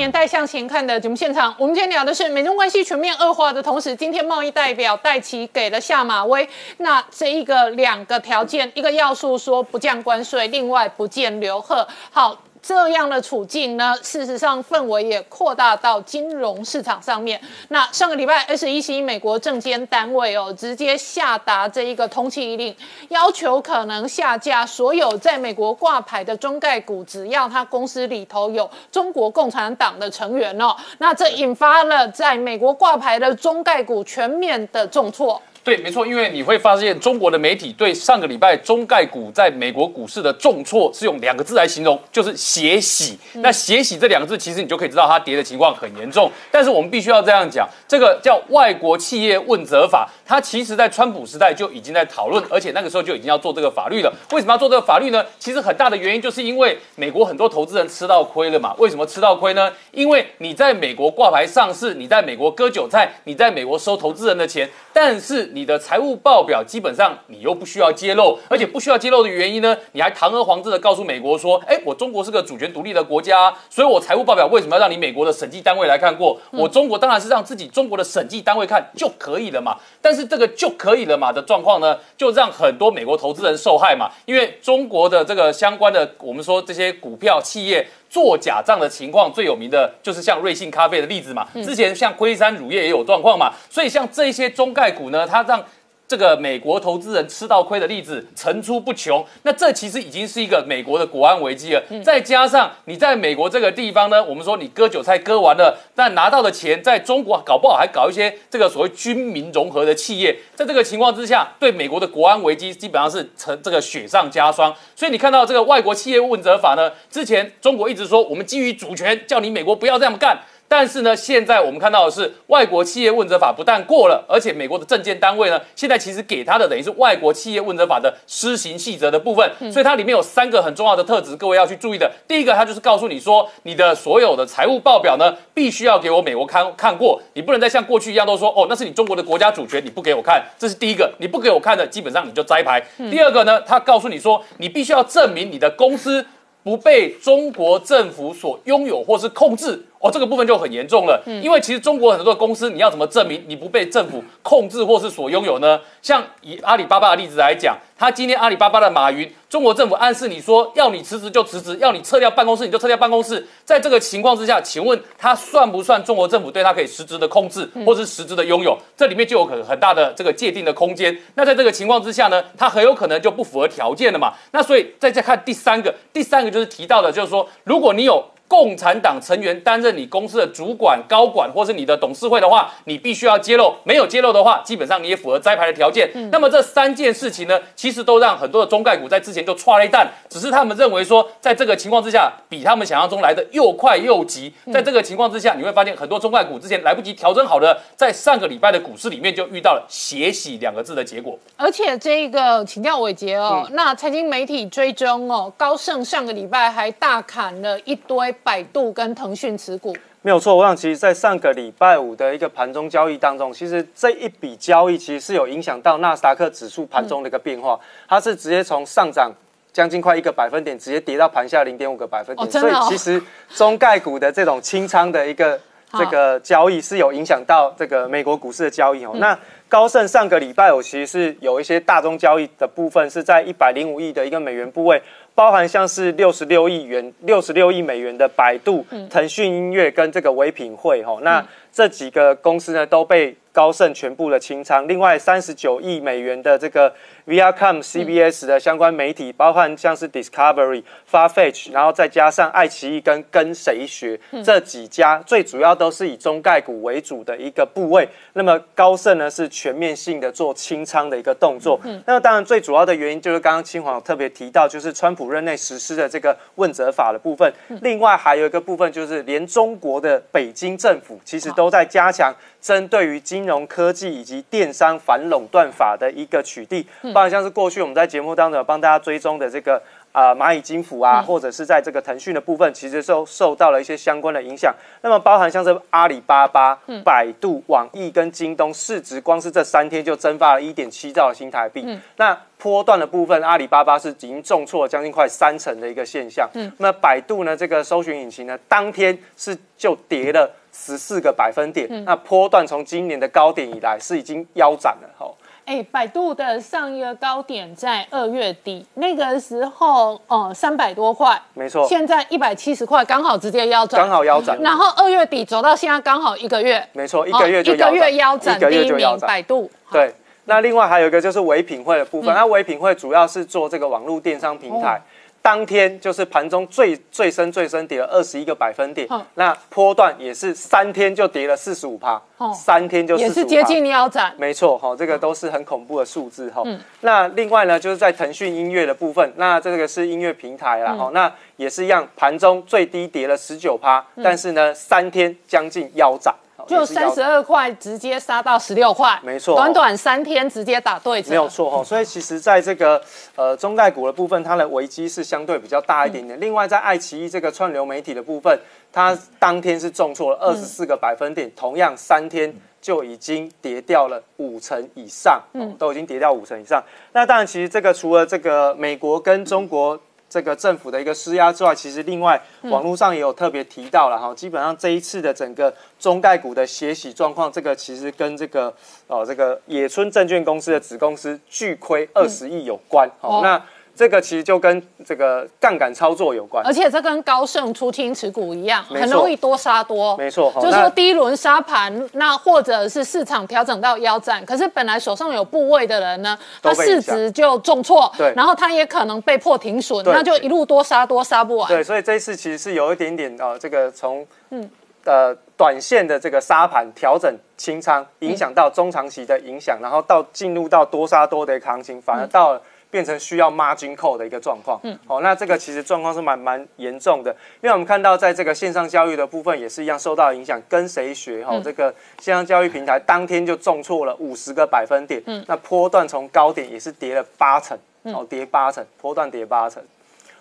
年代向前看的节目现场，我们今天聊的是美中关系全面恶化的同时，今天贸易代表戴奇给了下马威。那这一个两个条件，一个要素说不降关税，另外不见刘贺。好。这样的处境呢，事实上氛围也扩大到金融市场上面。那上个礼拜，SEC 美国证监单位哦，直接下达这一个通缉令，要求可能下架所有在美国挂牌的中概股，只要他公司里头有中国共产党的成员哦。那这引发了在美国挂牌的中概股全面的重挫。对，没错，因为你会发现中国的媒体对上个礼拜中概股在美国股市的重挫是用两个字来形容，就是“血洗”。那“血洗”这两个字，其实你就可以知道它跌的情况很严重。但是我们必须要这样讲，这个叫外国企业问责法，它其实在川普时代就已经在讨论，而且那个时候就已经要做这个法律了。为什么要做这个法律呢？其实很大的原因就是因为美国很多投资人吃到亏了嘛。为什么吃到亏呢？因为你在美国挂牌上市，你在美国割韭菜，你在美国收投资人的钱，但是你的财务报表基本上你又不需要揭露，而且不需要揭露的原因呢？你还堂而皇之的告诉美国说：“哎，我中国是个主权独立的国家，所以我财务报表为什么要让你美国的审计单位来看过？我中国当然是让自己中国的审计单位看就可以了嘛。但是这个就可以了嘛的状况呢，就让很多美国投资人受害嘛。因为中国的这个相关的，我们说这些股票企业。”做假账的情况最有名的就是像瑞幸咖啡的例子嘛，之前像龟山乳业也有状况嘛，所以像这些中概股呢，它让。这个美国投资人吃到亏的例子层出不穷，那这其实已经是一个美国的国安危机了。再加上你在美国这个地方呢，我们说你割韭菜割完了，但拿到的钱在中国搞不好还搞一些这个所谓军民融合的企业，在这个情况之下，对美国的国安危机基本上是成这个雪上加霜。所以你看到这个外国企业问责法呢，之前中国一直说我们基于主权，叫你美国不要这样干。但是呢，现在我们看到的是，外国企业问责法不但过了，而且美国的证监单位呢，现在其实给他的等于是外国企业问责法的施行细则的部分。所以它里面有三个很重要的特质，各位要去注意的。第一个，它就是告诉你说，你的所有的财务报表呢，必须要给我美国看看过，你不能再像过去一样都说，哦，那是你中国的国家主权，你不给我看，这是第一个，你不给我看的，基本上你就摘牌。第二个呢，他告诉你说，你必须要证明你的公司不被中国政府所拥有或是控制。哦，这个部分就很严重了，因为其实中国很多的公司，你要怎么证明你不被政府控制或是所拥有呢？像以阿里巴巴的例子来讲，他今天阿里巴巴的马云，中国政府暗示你说要你辞职就辞职，要你撤掉办公室你就撤掉办公室，在这个情况之下，请问他算不算中国政府对他可以实质的控制或是实质的拥有？这里面就有可能很大的这个界定的空间。那在这个情况之下呢，他很有可能就不符合条件了嘛？那所以再再看第三个，第三个就是提到的，就是说如果你有。共产党成员担任你公司的主管、高管，或是你的董事会的话，你必须要揭露。没有揭露的话，基本上你也符合摘牌的条件。那么这三件事情呢，其实都让很多的中概股在之前就踹了一弹，只是他们认为说，在这个情况之下，比他们想象中来的又快又急。在这个情况之下，你会发现很多中概股之前来不及调整好的，在上个礼拜的股市里面就遇到了“血洗”两个字的结果。而且这个请教伟杰哦，那财经媒体追踪哦，高盛上个礼拜还大砍了一堆。百度跟腾讯持股没有错，我想其实，在上个礼拜五的一个盘中交易当中，其实这一笔交易其实是有影响到纳斯达克指数盘中的一个变化，它是直接从上涨将近快一个百分点，直接跌到盘下零点五个百分点，所以其实中概股的这种清仓的一个这个交易是有影响到这个美国股市的交易哦。那高盛上个礼拜五其实是有一些大宗交易的部分是在一百零五亿的一个美元部位。包含像是六十六亿元、六十六亿美元的百度、腾讯音乐跟这个唯品会，哈，那这几个公司呢都被高盛全部的清仓。另外三十九亿美元的这个。Viacom、CBS 的相关媒体，包含像是 Discovery、Farfetch，然后再加上爱奇艺跟跟谁学这几家，最主要都是以中概股为主的一个部位。那么高盛呢是全面性的做清仓的一个动作。那么当然最主要的原因就是刚刚清华特别提到，就是川普任内实施的这个问责法的部分。另外还有一个部分就是连中国的北京政府其实都在加强针对于金融科技以及电商反垄断法的一个取缔。像是过去我们在节目当中帮大家追踪的这个啊蚂蚁金服啊，或者是在这个腾讯的部分，其实受受到了一些相关的影响。那么包含像是阿里巴巴、百度、网易跟京东，市值光是这三天就蒸发了一点七兆新台币。那波段的部分，阿里巴巴是已经重挫了将近快三成的一个现象。嗯，那百度呢，这个搜寻引擎呢，当天是就跌了十四个百分点。那波段从今年的高点以来是已经腰斩了。吼，哎，百度的上一个高点在二月底，那个时候哦三百多块，没错。现在一百七十块，刚好直接腰斩，刚好腰斩。然后二月底走到现在刚好一个月，没错，一个月就一个月腰斩，第一名百度。对。那另外还有一个就是唯品会的部分，那唯品会主要是做这个网络电商平台，当天就是盘中最最深最深跌了二十一个百分点，那波段也是三天就跌了四十五趴，三天就也是接近腰斩，没错哈，这个都是很恐怖的数字哈。那另外呢，就是在腾讯音乐的部分，那这个是音乐平台啦哈，那也是一样，盘中最低跌了十九趴，但是呢，三天将近腰斩。就三十二块直接杀到十六块，没错，短短三天直接打对折，没有错哈。所以其实在这个呃中概股的部分，它的危机是相对比较大一点点。另外在爱奇艺这个串流媒体的部分，它当天是重挫了二十四个百分点，同样三天就已经跌掉了五成以上，嗯，都已经跌掉五成以上。那当然，其实这个除了这个美国跟中国。这个政府的一个施压之外，其实另外网络上也有特别提到了哈，基本上这一次的整个中概股的血洗状况，这个其实跟这个哦这个野村证券公司的子公司巨亏二十亿有关。哦，那。这个其实就跟这个杠杆操作有关，而且这跟高盛出清持股一样，很容易多杀多。没错，就是说第一轮杀盘，那或者是市场调整到腰斩，可是本来手上有部位的人呢，他市值就重挫，对，然后他也可能被迫停损，那就一路多杀多杀不完。对，所以这一次其实是有一点点呃，这个从嗯。呃短线的这个杀盘调整清仓，影响到中长期的影响，然后到进入到多杀多的一个行情，反而到了。变成需要 margin call 的一个状况，嗯，好，那这个其实状况是蛮蛮严重的，因为我们看到在这个线上教育的部分也是一样受到影响，跟谁学哈？这个线上教育平台当天就重挫了五十个百分点，嗯，那波段从高点也是跌了八成，哦，跌八成，波段跌八成，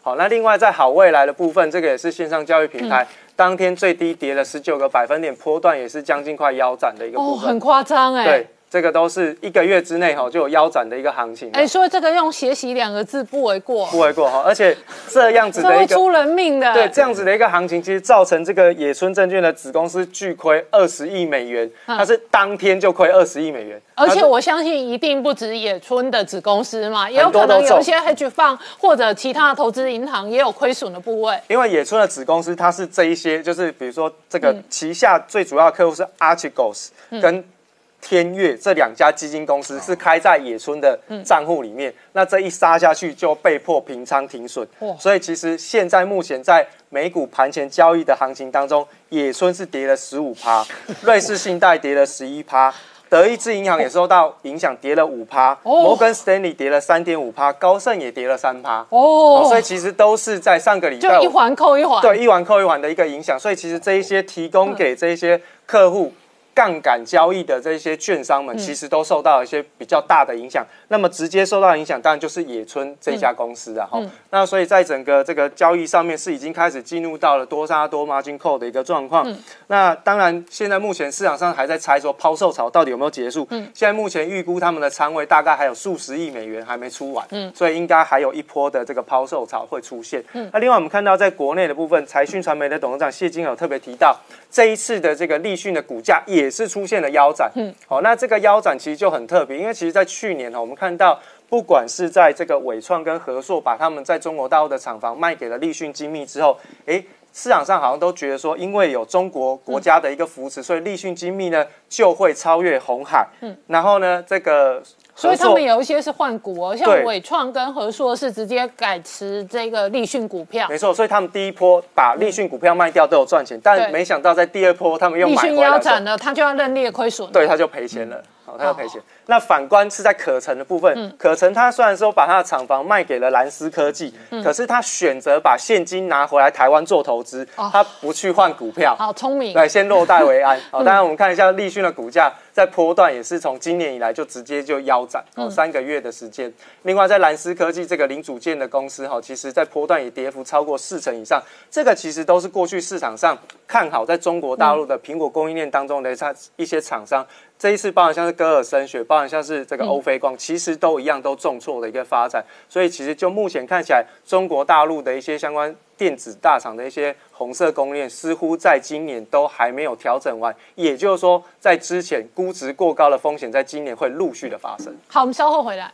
好，那另外在好未来的部分，这个也是线上教育平台当天最低跌了十九个百分点，波段也是将近快腰斩的一个部分，很夸张哎，对。这个都是一个月之内哈就有腰斩的一个行情，哎，所以这个用“血洗”两个字不为过，不为过哈。而且这样子的一个出人命的，对这样子的一个行情，其实造成这个野村证券的子公司巨亏二十亿美元，它是当天就亏二十亿美元。而且我相信一定不止野村的子公司嘛，也有可能有一些 hedge fund 或者其他的投资银行也有亏损的部位。因为野村的子公司它是这一些，就是比如说这个旗下最主要的客户是 Archegos 跟。天悦这两家基金公司是开在野村的账户里面，那这一杀下去就被迫平仓停损。所以其实现在目前在美股盘前交易的行情当中，野村是跌了十五趴，瑞士信贷跌了十一趴，德意志银行也受到影响跌了五趴，摩根斯丹利跌了三点五趴，高盛也跌了三趴。哦，所以其实都是在上个礼拜就一环扣一环，对，一环扣一环的一个影响。所以其实这一些提供给这些客户。杠杆交易的这些券商们，其实都受到一些比较大的影响。那么直接受到影响，当然就是野村这家公司啊。哈，那所以在整个这个交易上面，是已经开始进入到了多杀多 margin call 的一个状况。那当然，现在目前市场上还在猜说抛售潮到底有没有结束。嗯，现在目前预估他们的仓位大概还有数十亿美元还没出完。嗯，所以应该还有一波的这个抛售潮会出现。嗯，那另外我们看到在国内的部分，财讯传媒的董事长谢金有特别提到，这一次的这个立讯的股价也。也是出现了腰斩，嗯，好，那这个腰斩其实就很特别，因为其实，在去年呢，我们看到，不管是在这个伟创跟和硕把他们在中国大陆的厂房卖给了立讯精密之后，哎，市场上好像都觉得说，因为有中国国家的一个扶持，所以立讯精密呢就会超越红海，嗯，然后呢，这个。所以他们有一些是换股哦，像伟创跟和硕是直接改持这个立讯股票。没错，所以他们第一波把立讯股票卖掉都有赚钱，但没想到在第二波他们又买回来。立讯腰斩了，他就要认列亏损。对，他就赔钱了。好，它要赔钱。那反观是在可成的部分，可成他虽然说把他的厂房卖给了蓝思科技，可是他选择把现金拿回来台湾做投资，他不去换股票，好聪明，对，先落袋为安。好，当然我们看一下立讯的股价。在波段也是从今年以来就直接就腰斩哦，三个月的时间。另外，在蓝思科技这个零组件的公司哈，其实在波段也跌幅超过四成以上。这个其实都是过去市场上看好在中国大陆的苹果供应链当中的它一些厂商。这一次，包含像是戈尔声学，包含像是这个欧菲光，其实都一样都重挫的一个发展。所以，其实就目前看起来，中国大陆的一些相关电子大厂的一些红色供应链，似乎在今年都还没有调整完。也就是说，在之前估值过高的风险，在今年会陆续的发生。好，我们稍后回来。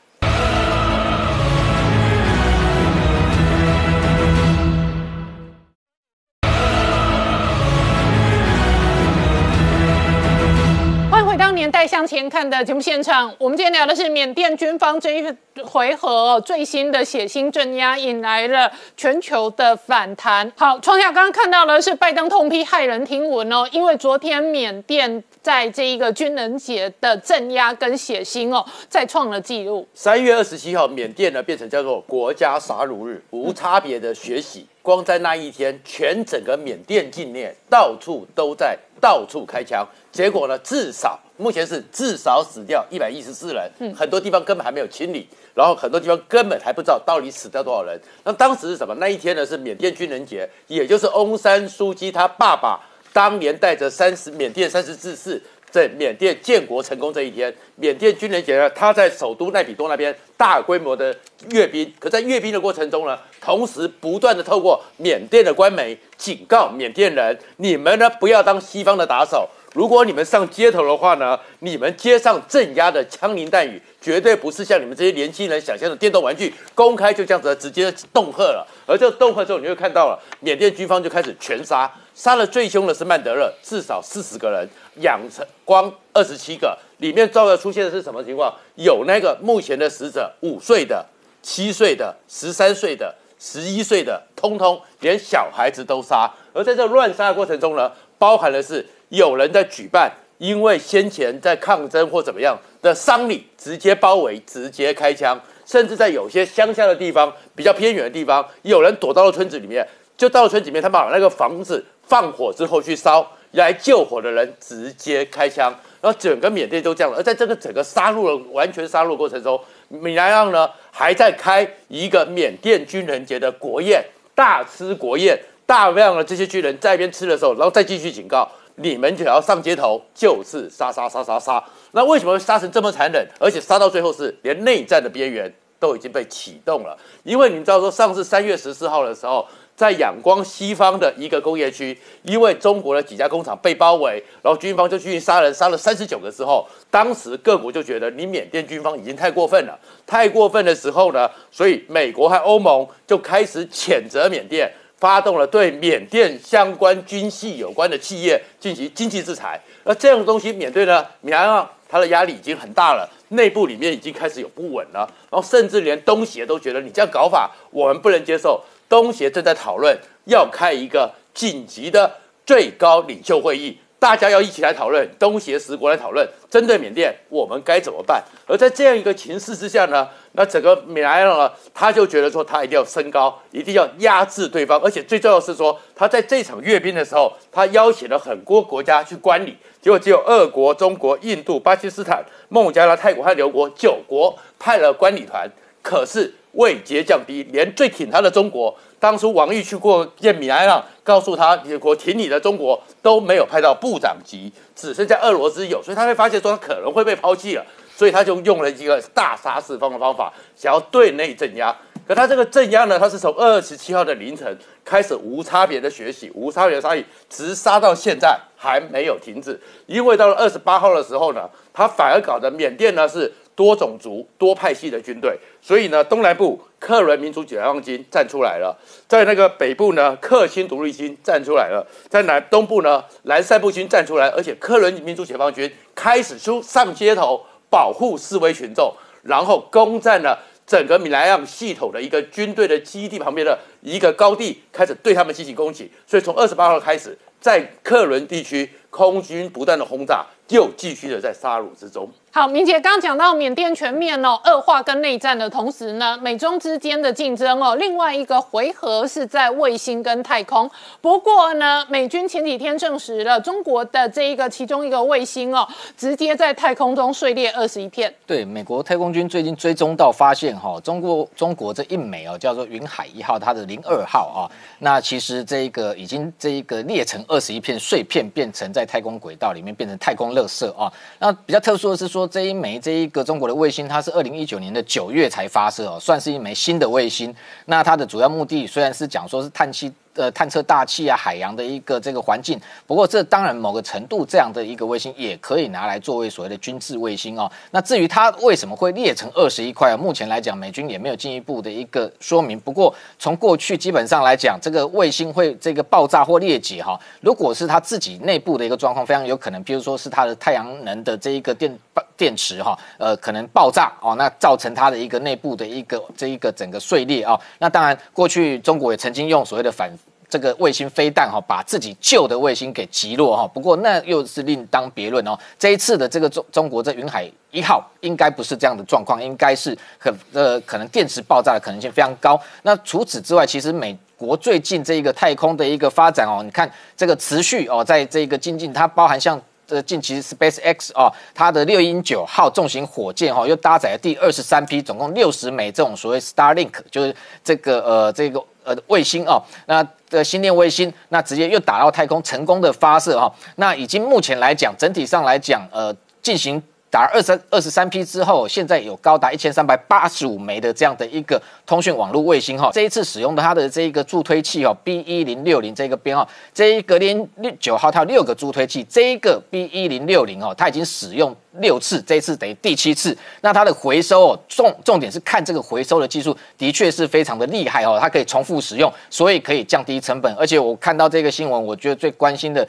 前看的节目现场，我们今天聊的是缅甸军方这一回合最新的血腥镇压，引来了全球的反弹。好，创下刚刚看到的是拜登痛批骇人听闻哦，因为昨天缅甸在这一个军人节的镇压跟血腥哦，再创了纪录。三月二十七号，缅甸呢变成叫做国家杀戮日，无差别的血洗。光在那一天，全整个缅甸境内到处都在到处开枪，结果呢，至少目前是至少死掉一百一十四人，很多地方根本还没有清理，然后很多地方根本还不知道到底死掉多少人。那当时是什么？那一天呢是缅甸军人节，也就是翁山书记他爸爸当年带着三十缅甸三十志士。在缅甸建国成功这一天，缅甸军人节呢，他在首都奈比多那边大规模的阅兵。可在阅兵的过程中呢，同时不断的透过缅甸的官媒警告缅甸人：你们呢不要当西方的打手。如果你们上街头的话呢，你们街上镇压的枪林弹雨，绝对不是像你们这些年轻人想象的电动玩具，公开就这样子直接恫吓了。而这个恫吓之后，你会看到了缅甸军方就开始全杀。杀了最凶的是曼德勒，至少四十个人，养成光二十七个，里面照要出现的是什么情况？有那个目前的死者，五岁的、七岁的、十三岁的、十一岁的，通通连小孩子都杀。而在这乱杀的过程中呢，包含的是有人在举办，因为先前在抗争或怎么样的丧礼，直接包围，直接开枪，甚至在有些乡下的地方、比较偏远的地方，有人躲到了村子里面，就到了村子里面，他把那个房子。放火之后去烧，来救火的人直接开枪，然后整个缅甸都这样了。而在这个整个杀戮的完全杀戮过程中，米莱昂呢还在开一个缅甸军人节的国宴，大吃国宴，大量的这些军人在一边吃的时候，然后再继续警告你们，只要上街头就是杀杀杀杀杀。那为什么会杀成这么残忍？而且杀到最后是连内战的边缘都已经被启动了？因为你知道说，上次三月十四号的时候。在仰光西方的一个工业区，因为中国的几家工厂被包围，然后军方就去杀人，杀了三十九个之后，当时各国就觉得你缅甸军方已经太过分了，太过分的时候呢，所以美国和欧盟就开始谴责缅甸，发动了对缅甸相关军系有关的企业进行经济制裁。而这样的东西，缅甸呢，缅甸它的压力已经很大了，内部里面已经开始有不稳了，然后甚至连东协都觉得你这样搞法，我们不能接受。东协正在讨论要开一个紧急的最高领袖会议，大家要一起来讨论，东协十国来讨论针对缅甸我们该怎么办。而在这样一个情势之下呢，那整个米莱呢，他就觉得说他一定要升高，一定要压制对方，而且最重要是说他在这场阅兵的时候，他邀请了很多国家去观礼，结果只有俄国、中国、印度、巴基斯坦、孟加拉、泰国和刘国九国派了观礼团，可是。位阶降低，连最挺他的中国，当初王毅去过见米莱昂，告诉他，我挺你的中国都没有派到部长级，只剩下俄罗斯有，所以他会发现说他可能会被抛弃了，所以他就用了一个大杀四方的方法，想要对内镇压。可他这个镇压呢，他是从二十七号的凌晨开始无差别的学习，无差别的杀戮，直杀到现在还没有停止。因为到了二十八号的时候呢，他反而搞得缅甸呢是。多种族、多派系的军队，所以呢，东南部克伦民族解放军站出来了，在那个北部呢，克钦独立军站出来了，在南东部呢，蓝塞部军站出来，而且克伦民族解放军开始出上街头保护示威群众，然后攻占了整个米莱昂系统的一个军队的基地旁边的一个高地，开始对他们进行攻击。所以从二十八号开始，在克伦地区空军不断的轰炸，又继续的在杀戮之中。好，明姐刚讲到缅甸全面哦恶化跟内战的同时呢，美中之间的竞争哦，另外一个回合是在卫星跟太空。不过呢，美军前几天证实了中国的这一个其中一个卫星哦，直接在太空中碎裂二十一片。对，美国太空军最近追踪到发现哈，中国中国这一枚哦叫做云海一号，它的零二号啊，那其实这一个已经这一个裂成二十一片碎片，变成在太空轨道里面变成太空垃圾啊。那比较特殊的是说。这一枚这一个中国的卫星，它是二零一九年的九月才发射哦，算是一枚新的卫星。那它的主要目的虽然是讲说是探气。呃，探测大气啊，海洋的一个这个环境。不过，这当然某个程度这样的一个卫星也可以拿来作为所谓的军事卫星哦。那至于它为什么会裂成二十一块啊，目前来讲，美军也没有进一步的一个说明。不过，从过去基本上来讲，这个卫星会这个爆炸或裂解哈，如果是它自己内部的一个状况，非常有可能，比如说是它的太阳能的这一个电电池哈，呃，可能爆炸哦，那造成它的一个内部的一个这一个整个碎裂啊。那当然，过去中国也曾经用所谓的反。这个卫星飞弹哈，把自己旧的卫星给击落哈。不过那又是另当别论哦。这一次的这个中中国这云海一号应该不是这样的状况，应该是可呃可能电池爆炸的可能性非常高。那除此之外，其实美国最近这一个太空的一个发展哦，你看这个持续哦，在这个精进，它包含像呃近期 Space X 哦，它的六鹰九号重型火箭哈，又搭载了第二十三批，总共六十枚这种所谓 Starlink，就是这个呃这个。呃，卫星哦，那的星链卫星，那直接又打到太空，成功的发射哈。那已经目前来讲，整体上来讲，呃，进行打二三二十三批之后，现在有高达一千三百八十五枚的这样的一个通讯网络卫星哈。这一次使用的它的这一个助推器哦，B 一零六零这个编号，这一个连六九号它有六个助推器，这一个 B 一零六零哦，它已经使用。六次，这一次等于第七次。那它的回收哦，重重点是看这个回收的技术，的确是非常的厉害哦，它可以重复使用，所以可以降低成本。而且我看到这个新闻，我觉得最关心的。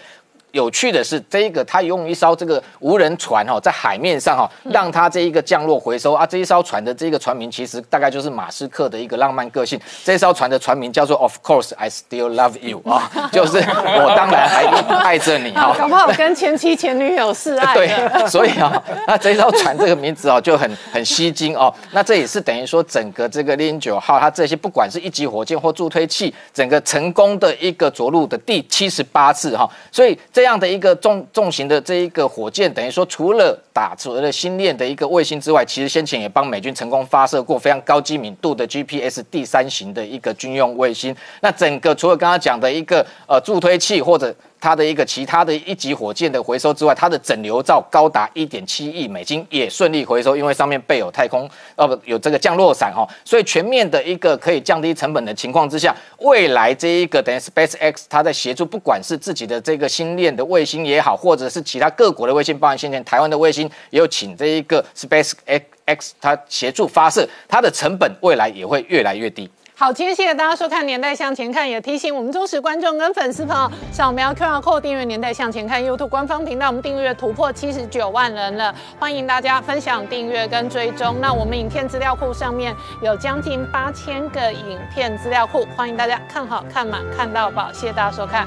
有趣的是，这一个他用一艘这个无人船哈，在海面上哈，让它这一个降落回收啊。这一艘船的这个船名其实大概就是马斯克的一个浪漫个性。这艘船的船名叫做 Of course I still love you 啊，就是我当然还爱着你哈。搞不好跟前妻前女友示爱。对，所以啊，那这艘船这个名字哦就很很吸睛哦。那这也是等于说整个这个猎九号它这些不管是一级火箭或助推器，整个成功的一个着陆的第七十八次哈。所以这。这样的一个重重型的这一个火箭，等于说除了打除了星链的一个卫星之外，其实先前也帮美军成功发射过非常高机敏度的 GPS 第三型的一个军用卫星。那整个除了刚刚讲的一个呃助推器或者。它的一个其他的一级火箭的回收之外，它的整流罩高达一点七亿美金，也顺利回收，因为上面备有太空呃不有这个降落伞哈，所以全面的一个可以降低成本的情况之下，未来这一个等于 Space X 它在协助，不管是自己的这个星链的卫星也好，或者是其他各国的卫星，包含先前台湾的卫星，也有请这一个 Space X X 它协助发射，它的成本未来也会越来越低。好，今天谢谢大家收看《年代向前看》，也提醒我们忠实观众跟粉丝朋友，扫描 QR Code 订阅《年代向前看》YouTube 官方频道，我们订阅突破七十九万人了，欢迎大家分享、订阅跟追踪。那我们影片资料库上面有将近八千个影片资料库，欢迎大家看好看满看到饱，谢谢大家收看。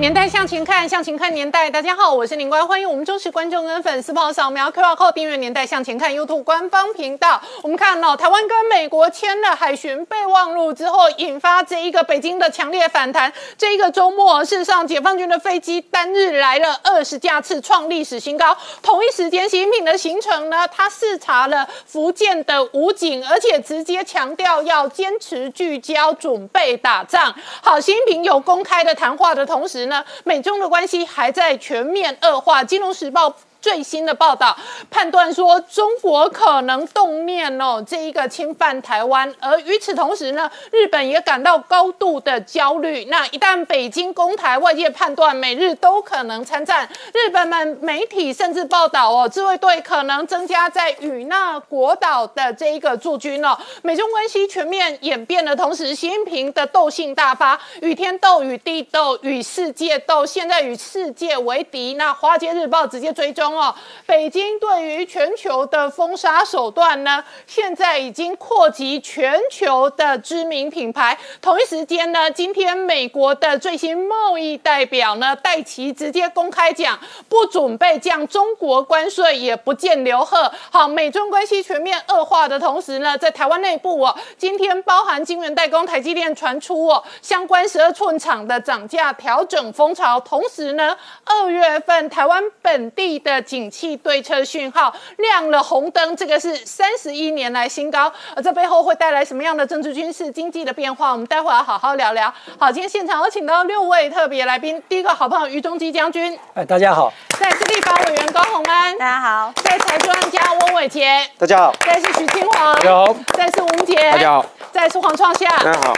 年代向前看，向前看年代。大家好，我是林官，欢迎我们忠实观众跟粉丝朋友扫描 QR Code 订阅《年代向前看》YouTube 官方频道。我们看到台湾跟美国签了海巡备忘录之后，引发这一个北京的强烈反弹。这一个周末，事实上解放军的飞机单日来了二十架次，创历史新高。同一时间，习近平的行程呢，他视察了福建的武警，而且直接强调要坚持聚焦，准备打仗。好，习近平有公开的谈话的同时那。美中的关系还在全面恶化。金融时报。最新的报道判断说，中国可能动念哦，这一个侵犯台湾。而与此同时呢，日本也感到高度的焦虑。那一旦北京攻台，外界判断美日都可能参战。日本们媒体甚至报道哦，自卫队可能增加在与那国岛的这一个驻军哦。美中关系全面演变的同时，习近平的斗性大发，与天斗，与地斗，与世界斗，现在与世界为敌。那华尔街日报直接追踪。哦，北京对于全球的封杀手段呢，现在已经扩及全球的知名品牌。同一时间呢，今天美国的最新贸易代表呢，戴奇直接公开讲，不准备降中国关税，也不见刘贺。好，美中关系全面恶化的同时呢，在台湾内部哦，今天包含晶圆代工台积电传出哦，相关十二寸厂的涨价调整风潮。同时呢，二月份台湾本地的景气对策讯号亮了红灯，这个是三十一年来新高，而这背后会带来什么样的政治、军事、经济的变化？我们待会儿好好聊聊。好，今天现场有请到六位特别来宾，第一个好朋友于中基将军，哎，大家好；再是立法委员高鸿安，大家好；再财专家翁伟杰，大家好；再是徐清华，大家好；再是吴杰，大家好；再是黄创夏，大家好。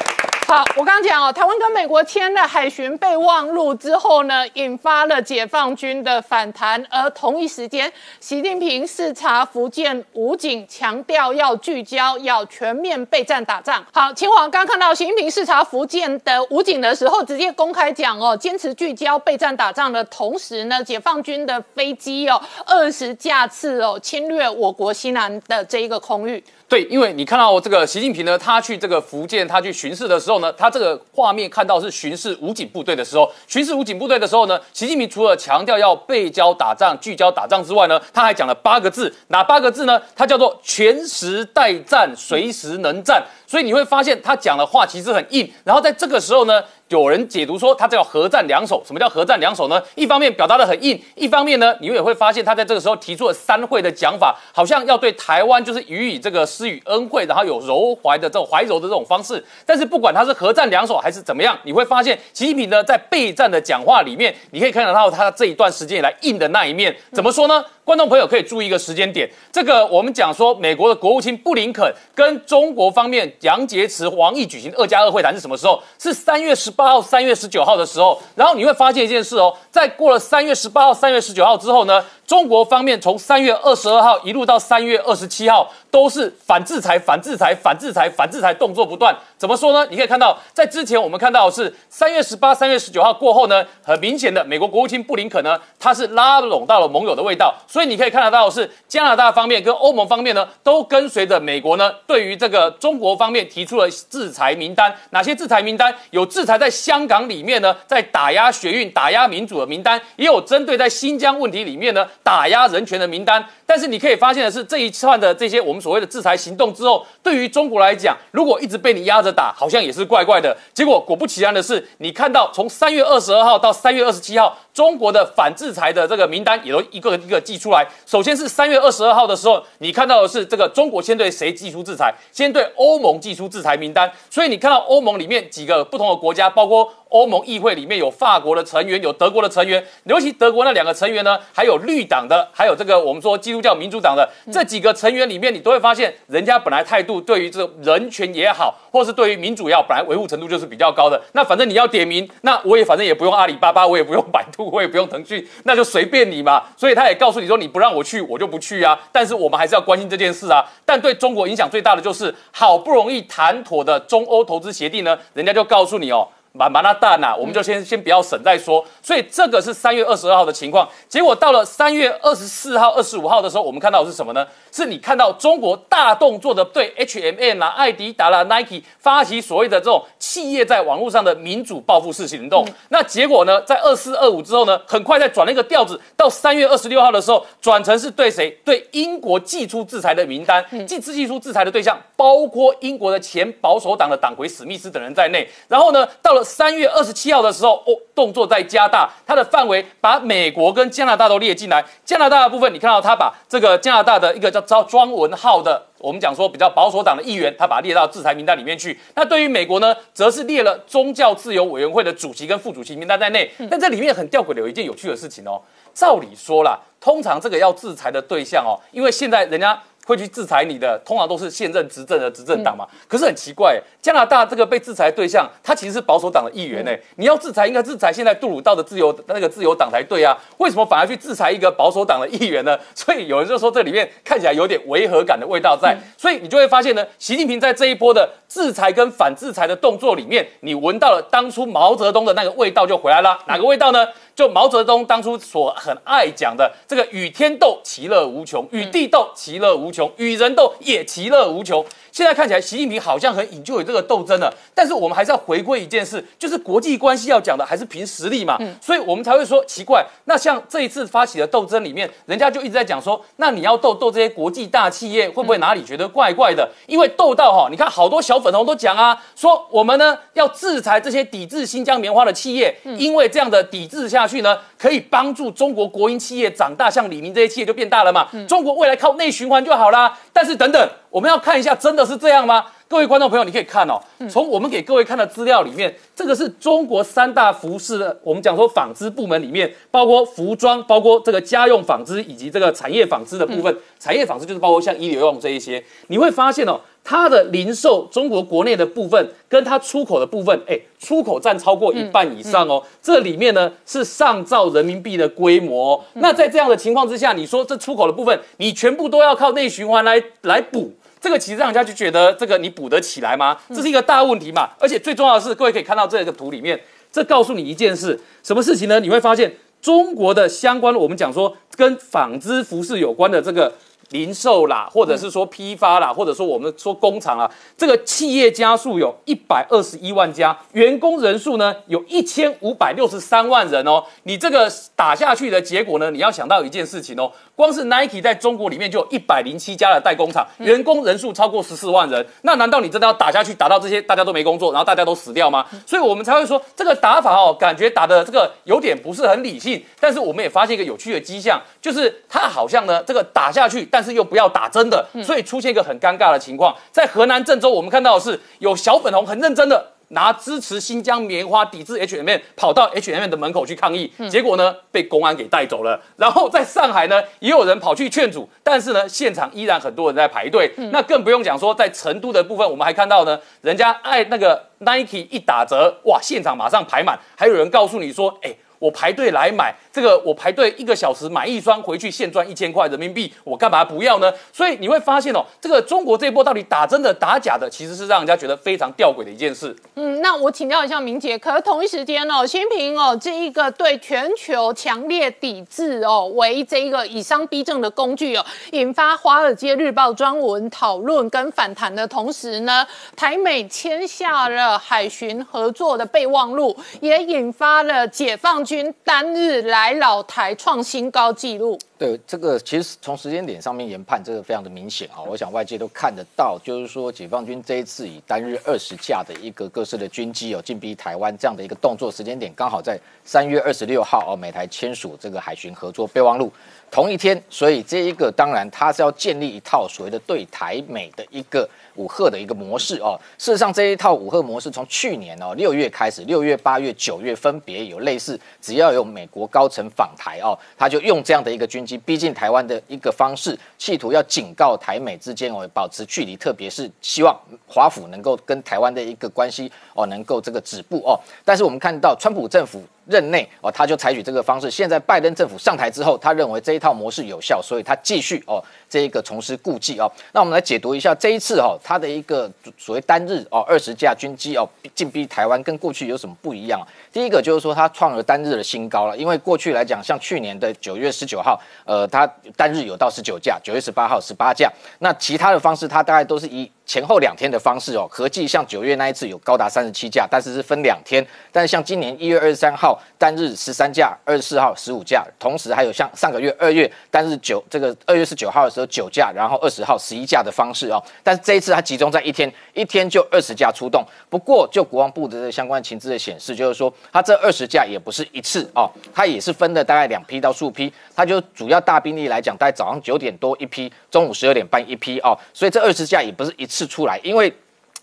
好，我刚刚讲哦，台湾跟美国签了海巡备忘录之后呢，引发了解放军的反弹。而同一时间，习近平视察福建武警，强调要聚焦，要全面备战打仗。好，秦皇刚看到习近平视察福建的武警的时候，直接公开讲哦，坚持聚焦备战打仗的同时呢，解放军的飞机哦，二十架次哦，侵略我国西南的这一个空域。对，因为你看到这个习近平呢，他去这个福建，他去巡视的时候呢，他这个画面看到是巡视武警部队的时候，巡视武警部队的时候呢，习近平除了强调要背焦打仗、聚焦打仗之外呢，他还讲了八个字，哪八个字呢？他叫做全时待战，随时能战。所以你会发现他讲的话其实很硬，然后在这个时候呢。有人解读说，他叫核战两手。什么叫核战两手呢？一方面表达的很硬，一方面呢，你也会发现他在这个时候提出了三会的讲法，好像要对台湾就是予以这个施予恩惠，然后有柔怀的这种怀柔的这种方式。但是不管他是核战两手还是怎么样，你会发现习近平呢在备战的讲话里面，你可以看得到他这一段时间以来硬的那一面。怎么说呢？观众朋友可以注意一个时间点，这个我们讲说，美国的国务卿布林肯跟中国方面杨洁篪、王毅举行二加二会谈是什么时候？是三月十八八号、三月十九号的时候。然后你会发现一件事哦，在过了三月十八号、三月十九号之后呢？中国方面从三月二十二号一路到三月二十七号，都是反制裁、反制裁、反制裁、反制裁动作不断。怎么说呢？你可以看到，在之前我们看到是三月十八、三月十九号过后呢，很明显的，美国国务卿布林肯呢，他是拉拢到了盟友的味道。所以你可以看得到是加拿大方面跟欧盟方面呢，都跟随着美国呢，对于这个中国方面提出了制裁名单。哪些制裁名单？有制裁在香港里面呢，在打压学运、打压民主的名单，也有针对在新疆问题里面呢。打压人权的名单，但是你可以发现的是，这一串的这些我们所谓的制裁行动之后，对于中国来讲，如果一直被你压着打，好像也是怪怪的。结果果不其然的是，你看到从三月二十二号到三月二十七号，中国的反制裁的这个名单也都一个一个寄出来。首先是三月二十二号的时候，你看到的是这个中国先对谁寄出制裁？先对欧盟寄出制裁名单。所以你看到欧盟里面几个不同的国家，包括。欧盟议会里面有法国的成员，有德国的成员，尤其德国那两个成员呢，还有绿党的，还有这个我们说基督教民主党的这几个成员里面，你都会发现，人家本来态度对于这个人权也好，或是对于民主也好本来维护程度就是比较高的。那反正你要点名，那我也反正也不用阿里巴巴，我也不用百度，我也不用腾讯，那就随便你嘛。所以他也告诉你说，你不让我去，我就不去啊。但是我们还是要关心这件事啊。但对中国影响最大的就是，好不容易谈妥的中欧投资协定呢，人家就告诉你哦。蛮蛮那大呐，我们就先先不要省再说。所以这个是三月二十二号的情况。结果到了三月二十四号、二十五号的时候，我们看到的是什么呢？是你看到中国大动作的对 H&M 啦、艾迪达啦、Nike 发起所谓的这种企业在网络上的民主报复式行动。那结果呢，在二四二五之后呢，很快再转了一个调子，到三月二十六号的时候，转成是对谁？对英国寄出制裁的名单。寄次寄出制裁的对象包括英国的前保守党的党魁史密斯等人在内。然后呢，到了。三月二十七号的时候，哦，动作在加大，它的范围把美国跟加拿大都列进来。加拿大的部分，你看到他把这个加拿大的一个叫叫庄文浩的，我们讲说比较保守党的议员，他把他列到制裁名单里面去。那对于美国呢，则是列了宗教自由委员会的主席跟副主席名单在内。但这里面很吊诡的有一件有趣的事情哦。照理说啦，通常这个要制裁的对象哦，因为现在人家。会去制裁你的，通常都是现任执政的执政党嘛。可是很奇怪，加拿大这个被制裁对象，他其实是保守党的议员呢。你要制裁，应该制裁现在杜鲁道的自由那个自由党才对啊。为什么反而去制裁一个保守党的议员呢？所以有人就说这里面看起来有点违和感的味道在。所以你就会发现呢，习近平在这一波的制裁跟反制裁的动作里面，你闻到了当初毛泽东的那个味道就回来了。哪个味道呢？就毛泽东当初所很爱讲的这个与天斗其乐无穷，与地斗其乐无穷，与人斗也其乐无穷。现在看起来，习近平好像很引就有这个斗争了，但是我们还是要回归一件事，就是国际关系要讲的还是凭实力嘛。所以我们才会说奇怪。那像这一次发起的斗争里面，人家就一直在讲说，那你要斗斗这些国际大企业，会不会哪里觉得怪怪的？因为斗到哈，你看好多小粉红都讲啊，说我们呢要制裁这些抵制新疆棉花的企业，因为这样的抵制下去呢，可以帮助中国国营企业长大，像李明这些企业就变大了嘛。中国未来靠内循环就好啦。但是等等。我们要看一下，真的是这样吗？各位观众朋友，你可以看哦，从我们给各位看的资料里面，这个是中国三大服饰的，我们讲说纺织部门里面，包括服装，包括这个家用纺织以及这个产业纺织的部分。产业纺织就是包括像医流用这一些，你会发现哦。它的零售中国国内的部分，跟它出口的部分，哎，出口占超过一半以上哦。这里面呢是上兆人民币的规模。那在这样的情况之下，你说这出口的部分，你全部都要靠内循环来来补，这个其实让人家就觉得这个你补得起来吗？这是一个大问题嘛。而且最重要的是，各位可以看到这个图里面，这告诉你一件事，什么事情呢？你会发现中国的相关，我们讲说跟纺织服饰有关的这个。零售啦，或者是说批发啦，或者说我们说工厂啊，这个企业家数有一百二十一万家，员工人数呢有一千五百六十三万人哦。你这个打下去的结果呢，你要想到一件事情哦，光是 Nike 在中国里面就有一百零七家的代工厂，员工人数超过十四万人。那难道你真的要打下去，打到这些大家都没工作，然后大家都死掉吗？所以我们才会说这个打法哦，感觉打的这个有点不是很理性。但是我们也发现一个有趣的迹象，就是它好像呢这个打下去，但是又不要打真的，所以出现一个很尴尬的情况。在河南郑州，我们看到的是有小粉红很认真的拿支持新疆棉花、抵制 H M，跑到 H M 的门口去抗议，结果呢被公安给带走了。然后在上海呢，也有人跑去劝阻，但是呢现场依然很多人在排队。那更不用讲说在成都的部分，我们还看到呢，人家爱那个 Nike 一打折，哇，现场马上排满，还有人告诉你说，哎。我排队来买这个，我排队一个小时买一双回去现赚一千块人民币，我干嘛不要呢？所以你会发现哦，这个中国这一波到底打真的打假的，其实是让人家觉得非常吊诡的一件事。嗯，那我请教一下明姐，可是同一时间哦，新平哦这一个对全球强烈抵制哦为这一个以商逼政的工具哦，引发《华尔街日报》专文讨论跟反弹的同时呢，台美签下了海巡合作的备忘录，也引发了解放军。军单日来老台创新高纪录。对这个，其实从时间点上面研判，这个非常的明显啊。我想外界都看得到，就是说解放军这一次以单日二十架的一个各式的军机哦进逼台湾这样的一个动作，时间点刚好在三月二十六号哦，美台签署这个海巡合作备忘录同一天，所以这一个当然它是要建立一套所谓的对台美的一个。五赫的一个模式哦，事实上这一套五赫模式从去年哦六月开始，六月、八月、九月分别有类似，只要有美国高层访台哦，他就用这样的一个军机逼近台湾的一个方式，企图要警告台美之间哦保持距离，特别是希望华府能够跟台湾的一个关系哦能够这个止步哦。但是我们看到川普政府。任内哦，他就采取这个方式。现在拜登政府上台之后，他认为这一套模式有效，所以他继续哦这一个从事顾忌哦。那我们来解读一下这一次哦，他的一个所谓单日哦二十架军机哦进逼台湾，跟过去有什么不一样？第一个就是说，他创了单日的新高了。因为过去来讲，像去年的九月十九号，呃，他单日有到十九架；九月十八号十八架。那其他的方式，他大概都是以前后两天的方式哦，合计像九月那一次有高达三十七架，但是是分两天。但是像今年一月二十三号单日十三架，二十四号十五架，同时还有像上个月二月单日九这个二月十九号的时候九架，然后二十号十一架的方式哦。但是这一次它集中在一天，一天就二十架出动。不过就国防部的相关情资的显示，就是说它这二十架也不是一次哦，它也是分的大概两批到数批。它就主要大兵力来讲，大概早上九点多一批，中午十二点半一批哦。所以这二十架也不是一次。出来，因为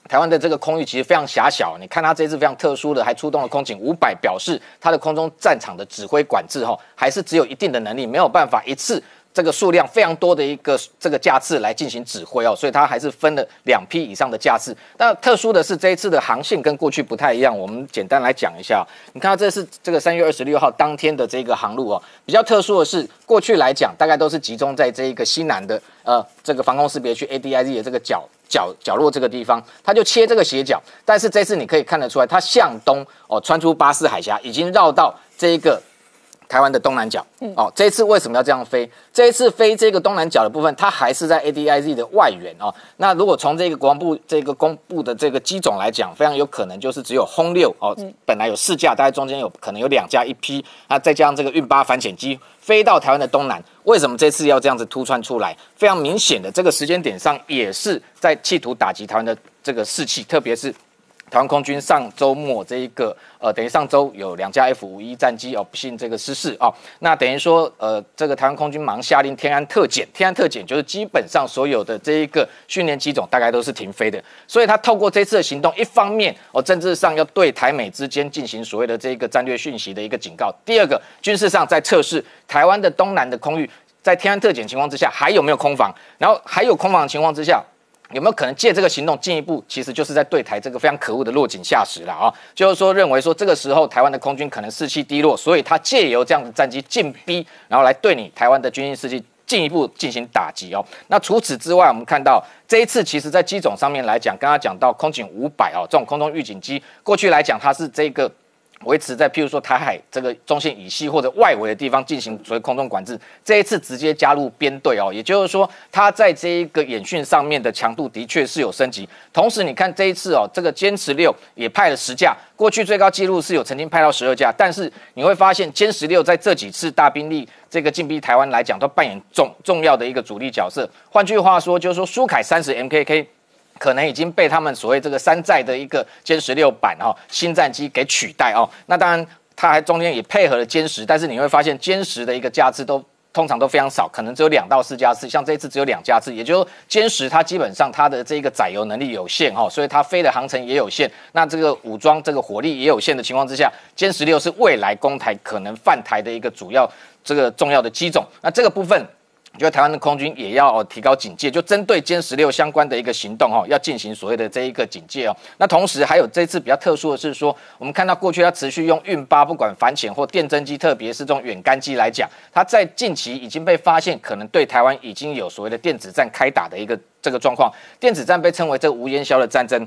台湾的这个空域其实非常狭小。你看它这次非常特殊的，还出动了空警五百，表示它的空中战场的指挥管制哈，还是只有一定的能力，没有办法一次这个数量非常多的一个这个架次来进行指挥哦。所以它还是分了两批以上的架次。那特殊的是这一次的航线跟过去不太一样，我们简单来讲一下。你看这是这个三月二十六号当天的这个航路哦，比较特殊的是过去来讲，大概都是集中在这一个西南的呃这个防空识别区 ADIZ 的这个角。角角落这个地方，它就切这个斜角，但是这次你可以看得出来，它向东哦穿出巴士海峡，已经绕到这一个。台湾的东南角，哦，这一次为什么要这样飞？这一次飞这个东南角的部分，它还是在 A D I Z 的外缘哦。那如果从这个国防部这个公布的这个机种来讲，非常有可能就是只有轰六哦，本来有四架，大概中间有可能有两架一批，那再加上这个运八反潜机飞到台湾的东南，为什么这次要这样子突穿出来？非常明显的这个时间点上，也是在企图打击台湾的这个士气，特别是。台湾空军上周末这一个呃，等于上周有两架 F 五一战机哦，不幸这个失事哦。那等于说呃，这个台湾空军忙下令天安特检，天安特检就是基本上所有的这一个训练机种大概都是停飞的。所以他透过这次的行动，一方面哦，政治上要对台美之间进行所谓的这个战略讯息的一个警告；第二个，军事上在测试台湾的东南的空域，在天安特检情况之下还有没有空防，然后还有空防的情况之下。有没有可能借这个行动进一步，其实就是在对台这个非常可恶的落井下石了啊？就是说，认为说这个时候台湾的空军可能士气低落，所以他借由这样的战机进逼，然后来对你台湾的军事士气进一步进行打击哦。那除此之外，我们看到这一次，其实在机种上面来讲，刚刚讲到空警五百哦，这种空中预警机，过去来讲它是这个。维持在譬如说台海这个中线以西或者外围的地方进行所谓空中管制，这一次直接加入编队哦，也就是说，它在这一个演训上面的强度的确是有升级。同时，你看这一次哦，这个歼十六也派了十架，过去最高纪录是有曾经派到十二架，但是你会发现歼十六在这几次大兵力这个进逼台湾来讲，都扮演重重要的一个主力角色。换句话说，就是说苏凯三十 MKK。可能已经被他们所谓这个山寨的一个歼十六版哈新战机给取代哦。那当然，它还中间也配合了歼十，但是你会发现歼十的一个架次都通常都非常少，可能只有两到四架次。像这一次只有两架次，也就是歼十它基本上它的这个载油能力有限哈，所以它飞的航程也有限。那这个武装这个火力也有限的情况之下，歼十六是未来攻台可能犯台的一个主要这个重要的机种。那这个部分。觉得台湾的空军也要提高警戒，就针对歼十六相关的一个行动哦，要进行所谓的这一个警戒哦。那同时还有这次比较特殊的是说，我们看到过去它持续用运八，不管反潜或电侦机，特别是这种远干机来讲，它在近期已经被发现可能对台湾已经有所谓的电子战开打的一个这个状况。电子战被称为这无烟硝的战争。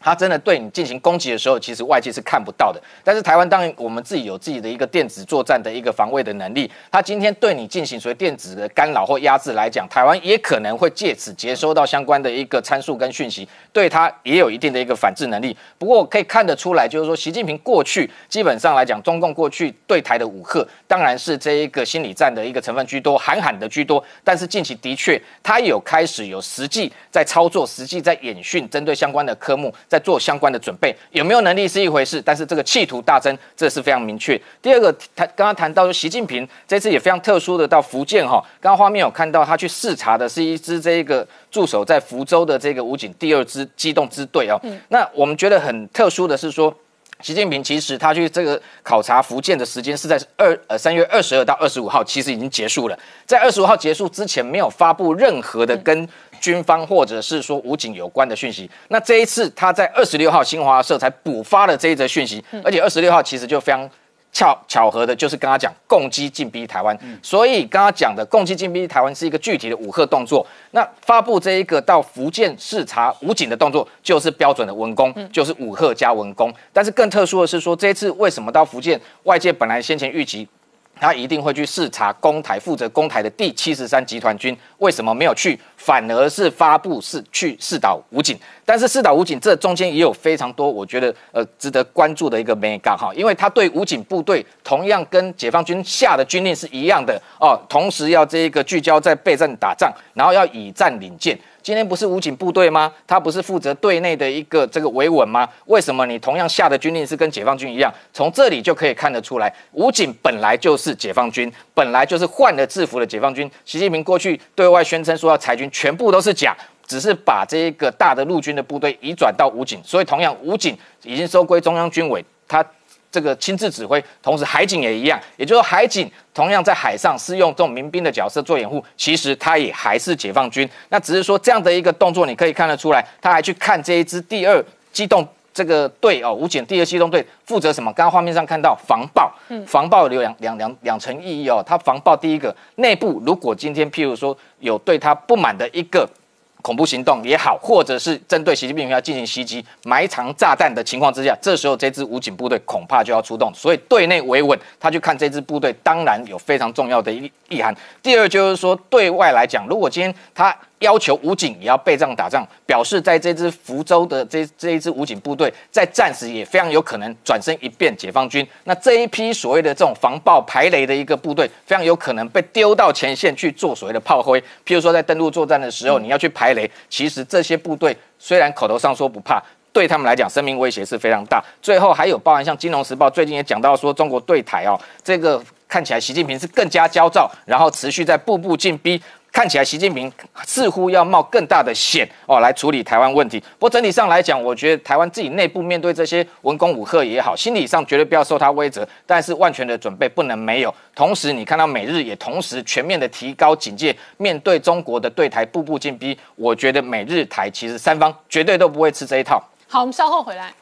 它真的对你进行攻击的时候，其实外界是看不到的。但是台湾当然我们自己有自己的一个电子作战的一个防卫的能力。它今天对你进行所谓电子的干扰或压制来讲，台湾也可能会借此接收到相关的一个参数跟讯息，对它也有一定的一个反制能力。不过可以看得出来，就是说习近平过去基本上来讲，中共过去对台的武吓，当然是这一个心理战的一个成分居多，喊喊的居多。但是近期的确，他有开始有实际在操作，实际在演训，针对相关的科目。在做相关的准备，有没有能力是一回事，但是这个企图大增，这是非常明确。第二个，他刚刚谈到说，习近平这次也非常特殊的到福建哈，刚刚画面有看到他去视察的是一支这个驻守在福州的这个武警第二支机动支队哦。那我们觉得很特殊的是说，习近平其实他去这个考察福建的时间是在二呃三月二十二到二十五号，其实已经结束了。在二十五号结束之前，没有发布任何的跟。军方或者是说武警有关的讯息，那这一次他在二十六号新华社才补发了这一则讯息，而且二十六号其实就非常巧巧合的，就是跟他讲共击进逼台湾，所以刚刚讲的共击进逼台湾是一个具体的武吓动作。那发布这一个到福建视察武警的动作，就是标准的文攻，就是武吓加文攻。但是更特殊的是说，这一次为什么到福建？外界本来先前预期。他一定会去视察公台，负责公台的第七十三集团军为什么没有去，反而是发布是去四岛武警。但是四岛武警这中间也有非常多我觉得呃值得关注的一个 mega 哈，因为他对武警部队同样跟解放军下的军令是一样的哦，同时要这个聚焦在备战打仗，然后要以战领舰。今天不是武警部队吗？他不是负责队内的一个这个维稳吗？为什么你同样下的军令是跟解放军一样？从这里就可以看得出来，武警本来就是解放军，本来就是换了制服的解放军。习近平过去对外宣称说要裁军，全部都是假，只是把这个大的陆军的部队移转到武警。所以同样，武警已经收归中央军委，他。这个亲自指挥，同时海警也一样，也就是说海警同样在海上是用这种民兵的角色做掩护，其实他也还是解放军。那只是说这样的一个动作，你可以看得出来，他还去看这一支第二机动这个队哦，武警第二机动队负责什么？刚刚画面上看到防爆，防爆有两两两两层意义哦。他防爆第一个内部，如果今天譬如说有对他不满的一个。恐怖行动也好，或者是针对习近平要进行袭击、埋藏炸弹的情况之下，这时候这支武警部队恐怕就要出动。所以对内维稳，他就看这支部队，当然有非常重要的意意涵。第二就是说，对外来讲，如果今天他。要求武警也要备战打仗，表示在这支福州的这这一支武警部队，在战时也非常有可能转身一变解放军。那这一批所谓的这种防爆排雷的一个部队，非常有可能被丢到前线去做所谓的炮灰。譬如说在登陆作战的时候，你要去排雷，其实这些部队虽然口头上说不怕，对他们来讲生命威胁是非常大。最后还有包含像《金融时报》最近也讲到说，中国对台哦，这个看起来习近平是更加焦躁，然后持续在步步进逼。看起来习近平似乎要冒更大的险哦，来处理台湾问题。不过整体上来讲，我觉得台湾自己内部面对这些文攻武赫也好，心理上绝对不要受他威责，但是万全的准备不能没有。同时，你看到美日也同时全面的提高警戒，面对中国的对台步步进逼，我觉得美日台其实三方绝对都不会吃这一套。好，我们稍后回来。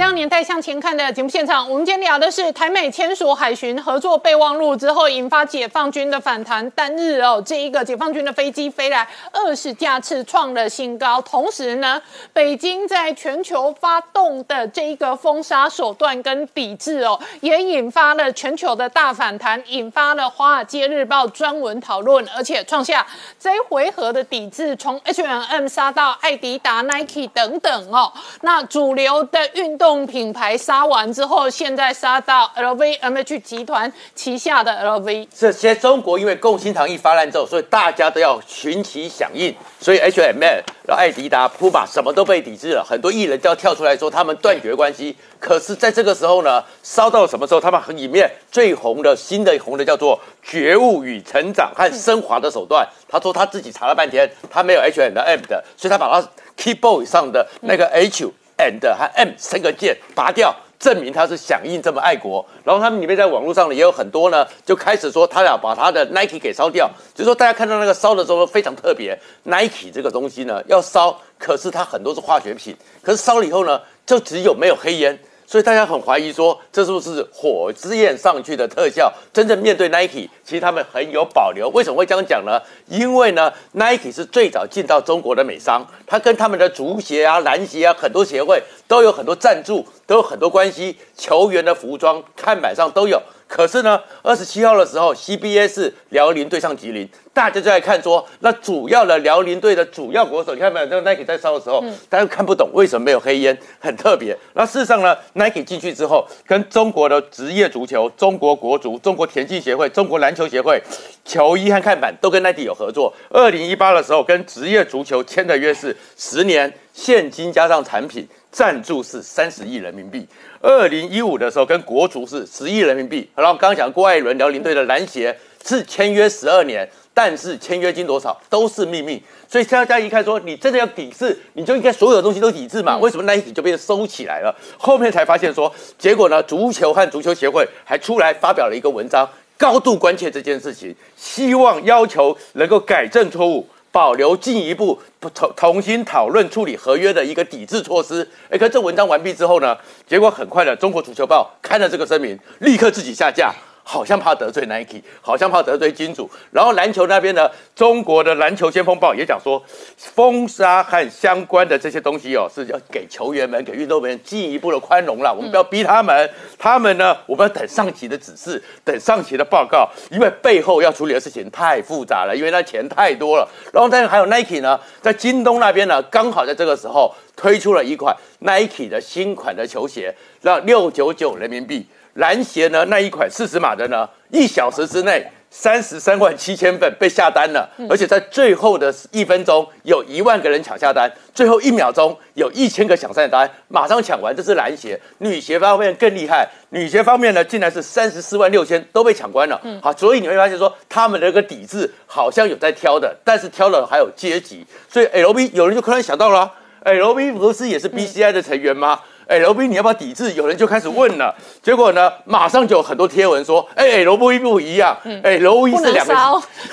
当年代向前看的节目现场，我们今天聊的是台美签署海巡合作备忘录之后，引发解放军的反弹。单日哦，这一个解放军的飞机飞来二十架次，创了新高。同时呢，北京在全球发动的这一个封杀手段跟抵制哦，也引发了全球的大反弹，引发了《华尔街日报》专文讨论，而且创下这一回合的抵制，从 H&M 杀到艾迪达、Nike 等等哦，那主流的运动。品牌杀完之后，现在杀到 LVMH 集团旗下的 LV。这些中国因为共青堂一发烂之后，所以大家都要群起响应，所以 H&M、然后艾迪达、普马什么都被抵制了。很多艺人都要跳出来说他们断绝关系。可是，在这个时候呢，烧到什么时候？他们里面最红的新的红的叫做觉悟与成长和升华的手段。他说他自己查了半天，他没有 H&M 的，所以他把他 keyboard 上的那个 H。And 和 M 三个键拔掉，证明他是响应这么爱国。然后他们里面在网络上呢也有很多呢，就开始说他俩把他的 Nike 给烧掉。就说大家看到那个烧的时候非常特别，Nike 这个东西呢要烧，可是它很多是化学品，可是烧了以后呢，就只有没有黑烟。所以大家很怀疑说，这是不是火之焰上去的特效？真正面对 Nike，其实他们很有保留。为什么会这样讲呢？因为呢，Nike 是最早进到中国的美商，他跟他们的足协啊、篮协啊很多协会都有很多赞助，都有很多关系。球员的服装看板上都有。可是呢，二十七号的时候，CBA 是辽宁对上吉林，大家就在看说，那主要的辽宁队的主要国手，你看没有？那个 Nike 在烧的时候，大家看不懂为什么没有黑烟，很特别。那事实上呢，Nike 进去之后，跟中国的职业足球、中国国足、中国田径协会、中国篮球协会球衣和看板都跟 Nike 有合作。二零一八的时候，跟职业足球签的约是十年，现金加上产品。赞助是三十亿人民币。二零一五的时候，跟国足是十亿人民币。然后刚刚讲郭艾伦辽宁队的篮协是签约十二年，但是签约金多少都是秘密。所以大家一看说，你真的要抵制，你就应该所有的东西都抵制嘛？为什么那一笔就被收起来了？后面才发现说，结果呢？足球和足球协会还出来发表了一个文章，高度关切这件事情，希望要求能够改正错误。保留进一步重重新讨论处理合约的一个抵制措施。哎，可这文章完毕之后呢，结果很快的，中国足球报看了这个声明，立刻自己下架。好像怕得罪 Nike，好像怕得罪金主。然后篮球那边呢，中国的篮球先锋报也讲说，封杀和相关的这些东西哦，是要给球员们、给运动员进一步的宽容了。我们不要逼他们，他们呢，我们要等上级的指示，等上级的报告，因为背后要处理的事情太复杂了，因为那钱太多了。然后，但是还有 Nike 呢，在京东那边呢，刚好在这个时候推出了一款 Nike 的新款的球鞋，让六九九人民币。篮鞋呢？那一款四十码的呢？一小时之内三十三万七千份被下单了，而且在最后的一分钟有一万个人抢下单，最后一秒钟有一千个抢下单，马上抢完。这是男鞋，女鞋方面更厉害，女鞋方面呢，竟然是三十四万六千都被抢光了。好，所以你会发现说，他们的一个底子好像有在挑的，但是挑了还有阶级，所以 L B 有人就突然想到了，L B 不是也是 B C I 的成员吗 V 你要不要抵制？有人就开始问了，结果呢，马上就有很多贴文说，哎，L V 不一样，哎，L V 是两个，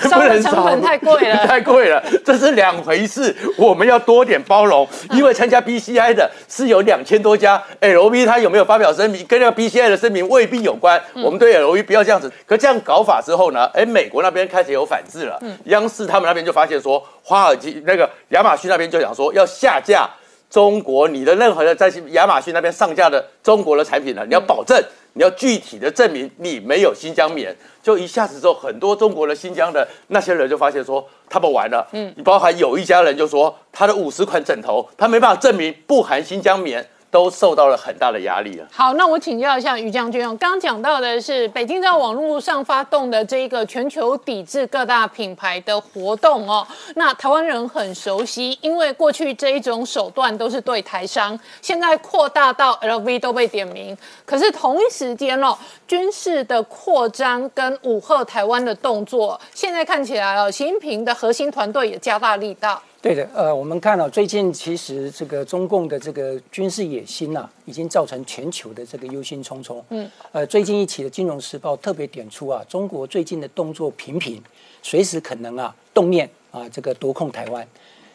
不能成本太贵了，太贵了，这是两回事，我们要多点包容，因为参加 B C I 的是有两千多家，L V 他有没有发表声明，跟那个 B C I 的声明未必有关，我们对 L V 不要这样子。可这样搞法之后呢，哎，美国那边开始有反制了，央视他们那边就发现说，华尔街那个亚马逊那边就想说要下架。中国，你的任何的在亚马逊那边上架的中国的产品呢？你要保证，你要具体的证明你没有新疆棉，就一下子之后，很多中国的新疆的那些人就发现说他们完了。嗯，你包含有一家人就说他的五十款枕头，他没办法证明不含新疆棉。都受到了很大的压力了。好，那我请教一下于将军哦，刚刚讲到的是北京在网络上发动的这个全球抵制各大品牌的活动哦。那台湾人很熟悉，因为过去这一种手段都是对台商，现在扩大到 LV 都被点名。可是同一时间哦，军事的扩张跟武吓台湾的动作，现在看起来哦，习近平的核心团队也加大力道。对的，呃，我们看到最近其实这个中共的这个军事野心呐，已经造成全球的这个忧心忡忡。嗯，呃，最近一期的《金融时报》特别点出啊，中国最近的动作频频，随时可能啊动念啊这个夺控台湾。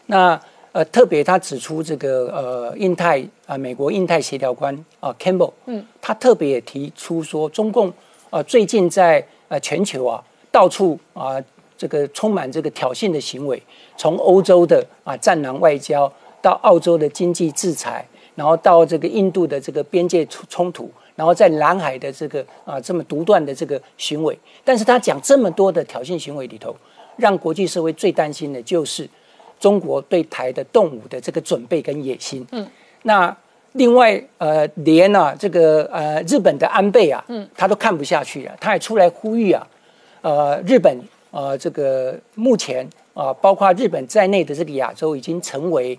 那呃，特别他指出这个呃印太啊，美国印太协调官啊 Campbell，嗯，他特别也提出说，中共啊最近在呃全球啊到处啊。这个充满这个挑衅的行为，从欧洲的啊战狼外交，到澳洲的经济制裁，然后到这个印度的这个边界冲突，然后在南海的这个啊这么独断的这个行为，但是他讲这么多的挑衅行为里头，让国际社会最担心的就是中国对台的动武的这个准备跟野心。嗯，那另外呃连啊这个呃日本的安倍啊，嗯，他都看不下去了，他也出来呼吁啊，呃日本。呃，这个目前啊，包括日本在内的这个亚洲，已经成为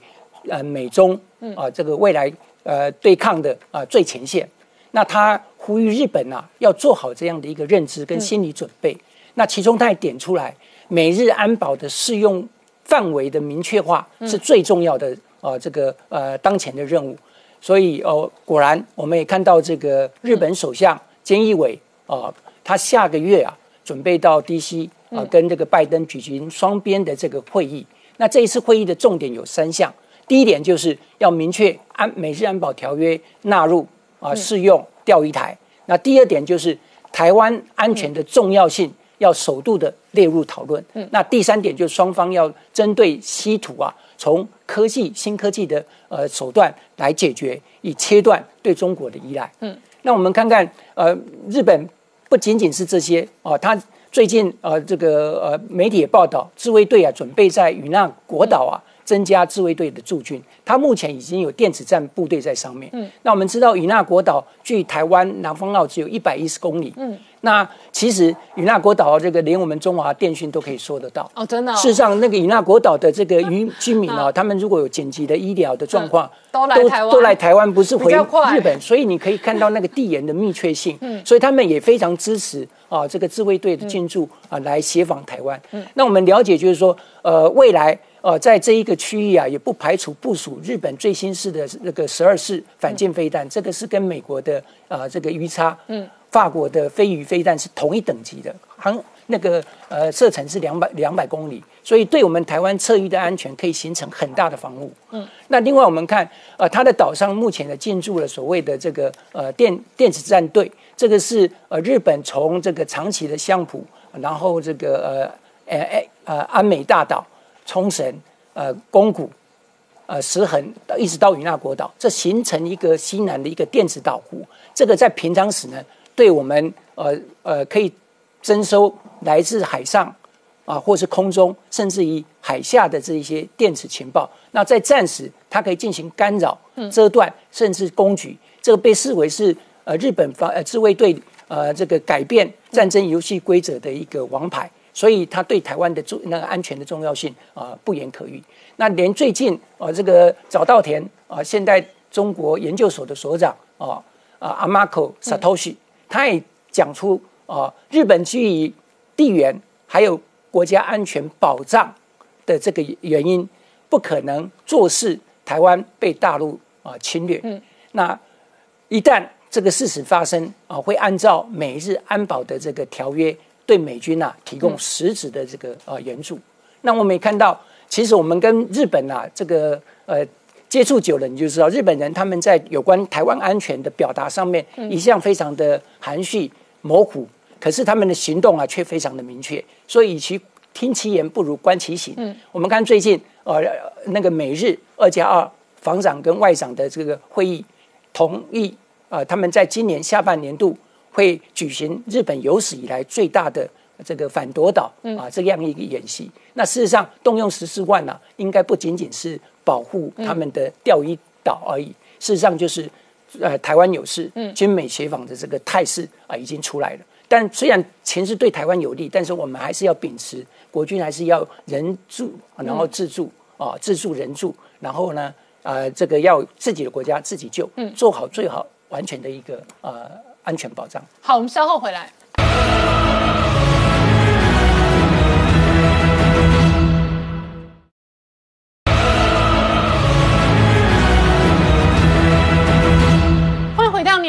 呃美中啊这个未来呃对抗的啊最前线。那他呼吁日本啊，要做好这样的一个认知跟心理准备。那其中他也点出来，美日安保的适用范围的明确化是最重要的啊这个呃当前的任务。所以哦，果然我们也看到这个日本首相菅义伟啊，他下个月啊准备到 DC。啊，跟这个拜登举行双边的这个会议。那这一次会议的重点有三项。第一点就是要明确安美日安保条约纳入啊适用钓鱼台。那第二点就是台湾安全的重要性要首度的列入讨论。那第三点就是双方要针对稀土啊，从科技新科技的呃手段来解决，以切断对中国的依赖。嗯，那我们看看呃日本不仅仅是这些啊，它。最近呃，这个呃，媒体也报道，自卫队啊，准备在与那国岛啊，增加自卫队的驻军。它目前已经有电子战部队在上面。嗯，那我们知道，与那国岛距台湾南方澳只有一百一十公里。嗯。那其实与那国岛这个连我们中华电讯都可以说得到哦，真的。事实上，那个与那国岛的这个渔 居民啊，他们如果有紧急的医疗的状况，都来台湾，都来台湾，不是回日本。所以你可以看到那个地缘的密切性。嗯，所以他们也非常支持啊，这个自卫队的进驻啊，来协防台湾。嗯，那我们了解就是说，呃，未来呃，在这一个区域啊，也不排除部署日本最新式的那个十二式反舰飞弹，这个是跟美国的呃这个鱼叉。嗯。法国的飞鱼飞弹是同一等级的，航那个呃射程是两百两百公里，所以对我们台湾侧域的安全可以形成很大的防护。嗯，那另外我们看呃它的岛上目前的进驻了所谓的这个呃电电子战队，这个是呃日本从这个长崎的相浦，然后这个呃呃呃安美大岛、冲绳、呃宫古、呃石横，一直到与那国岛，这形成一个西南的一个电子岛湖。这个在平常时呢，对我们呃呃可以征收来自海上啊，或是空中，甚至于海下的这一些电子情报。那在战时，它可以进行干扰、遮断，甚至攻击。这个被视为是呃日本方呃自卫队呃这个改变战争游戏规则的一个王牌，所以它对台湾的重那个安全的重要性啊不言可喻。那连最近啊这个早稻田啊现代中国研究所的所长啊啊阿马口 Satoshi，他也讲出啊日本基于地缘还有国家安全保障的这个原因，不可能坐视台湾被大陆啊侵略。嗯，那。一旦这个事实发生啊，会按照美日安保的这个条约，对美军呐提供实质的这个呃援助。那我们也看到，其实我们跟日本呐这个呃接触久了，你就知道日本人他们在有关台湾安全的表达上面一向非常的含蓄模糊，可是他们的行动啊却非常的明确。所以，与其听其言，不如观其行。嗯，我们看最近呃那个美日二加二防长跟外长的这个会议。同意啊，他们在今年下半年度会举行日本有史以来最大的这个反夺岛啊这样一个演习。那事实上动用十四万呢，应该不仅仅是保护他们的钓鱼岛而已。事实上就是呃台湾有事，军美协防的这个态势啊已经出来了。但虽然情势对台湾有利，但是我们还是要秉持国军还是要人助，然后自助啊自助人助，然后呢。呃，这个要自己的国家自己救，嗯，做好最好完全的一个呃安全保障。好，我们稍后回来。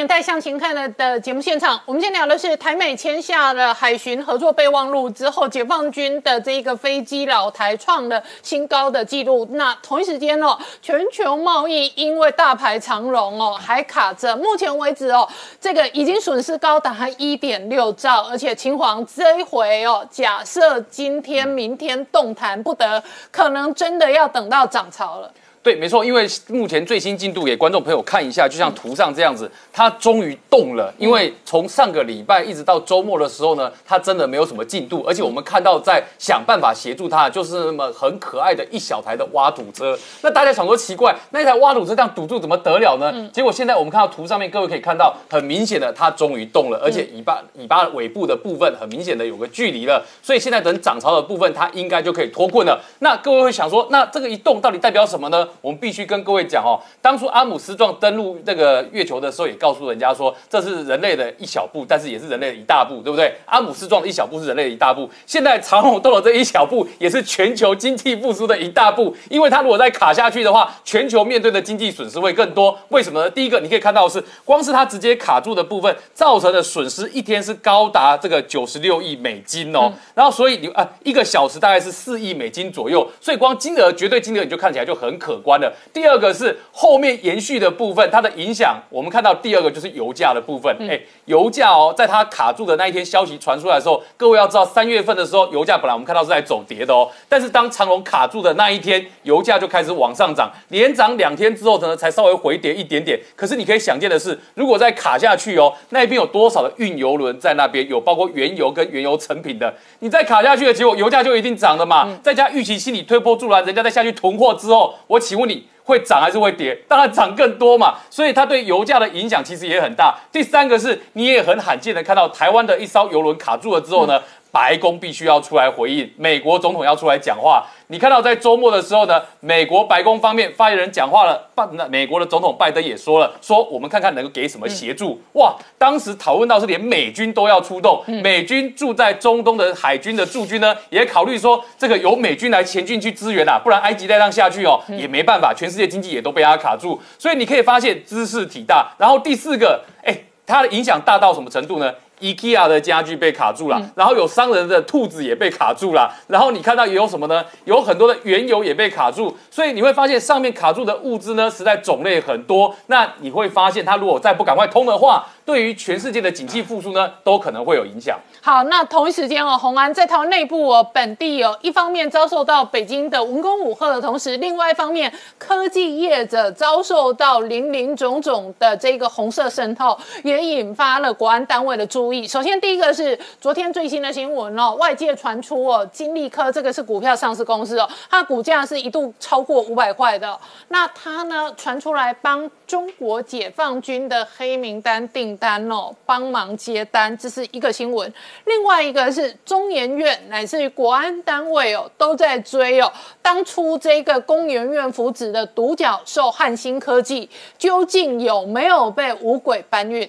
年代向前看的的节目现场，我们今天聊的是台美签下了海巡合作备忘录之后，解放军的这一个飞机老台创了新高的记录。那同一时间哦，全球贸易因为大排长龙哦，还卡着。目前为止哦，这个已经损失高达一点六兆，而且秦皇这一回哦，假设今天明天动弹不得，可能真的要等到涨潮了。对，没错，因为目前最新进度给观众朋友看一下，就像图上这样子，它终于动了。因为从上个礼拜一直到周末的时候呢，它真的没有什么进度，而且我们看到在想办法协助它，就是那么很可爱的一小台的挖土车。那大家想说奇怪，那一台挖土车这样堵住怎么得了呢？结果现在我们看到图上面，各位可以看到，很明显的它终于动了，而且尾巴尾巴尾部的部分很明显的有个距离了，所以现在等涨潮的部分，它应该就可以脱困了。那各位会想说，那这个一动到底代表什么呢？我们必须跟各位讲哦，当初阿姆斯壮登陆这个月球的时候，也告诉人家说，这是人类的一小步，但是也是人类的一大步，对不对？阿姆斯壮的一小步是人类的一大步，现在长虹动了这一小步，也是全球经济复苏的一大步。因为它如果再卡下去的话，全球面对的经济损失会更多。为什么呢？第一个，你可以看到是，光是它直接卡住的部分造成的损失，一天是高达这个九十六亿美金哦。然后，所以你啊，一个小时大概是四亿美金左右，所以光金额绝对金额你就看起来就很可观了。第二个是后面延续的部分，它的影响，我们看到第二个就是油价的部分。哎，油价哦，在它卡住的那一天消息传出来的时候，各位要知道，三月份的时候油价本来我们看到是在走跌的哦，但是当长龙卡住的那一天，油价就开始往上涨，连涨两天之后呢，才稍微回跌一点点。可是你可以想见的是，如果再卡下去哦，那边有多少的运油轮在那边，有包括原油跟原油成品的，你再卡下去的结果，油价就一定涨了嘛。再加预期心理推波助澜，人家再下去囤货之后，我请问你。会涨还是会跌？当然涨更多嘛，所以它对油价的影响其实也很大。第三个是，你也很罕见的看到台湾的一艘油轮卡住了之后呢？白宫必须要出来回应，美国总统要出来讲话。你看到在周末的时候呢，美国白宫方面发言人讲话了，那美国的总统拜登也说了，说我们看看能够给什么协助。哇，当时讨论到是连美军都要出动，美军住在中东的海军的驻军呢，也考虑说这个由美军来前进去支援啊，不然埃及再让下去哦，也没办法，全世界经济也都被他卡住。所以你可以发现姿势体大。然后第四个，哎。它的影响大到什么程度呢？IKEA 的家具被卡住了，然后有商人的兔子也被卡住了，然后你看到也有什么呢？有很多的原油也被卡住，所以你会发现上面卡住的物资呢，实在种类很多。那你会发现，它如果再不赶快通的话，对于全世界的经济复苏呢，都可能会有影响。好，那同一时间哦，红安在台湾内部哦，本地哦，一方面遭受到北京的文攻武吓的同时，另外一方面科技业者遭受到林林种种的这个红色渗透，也引发了国安单位的注意。首先，第一个是昨天最新的新闻哦，外界传出哦，金利科这个是股票上市公司哦，它的股价是一度超过五百块的。那它呢传出来帮中国解放军的黑名单订单哦，帮忙接单，这是一个新闻。另外一个是中研院乃至于国安单位哦，都在追哦，当初这个工研院扶植的独角兽汉芯科技，究竟有没有被五鬼搬运？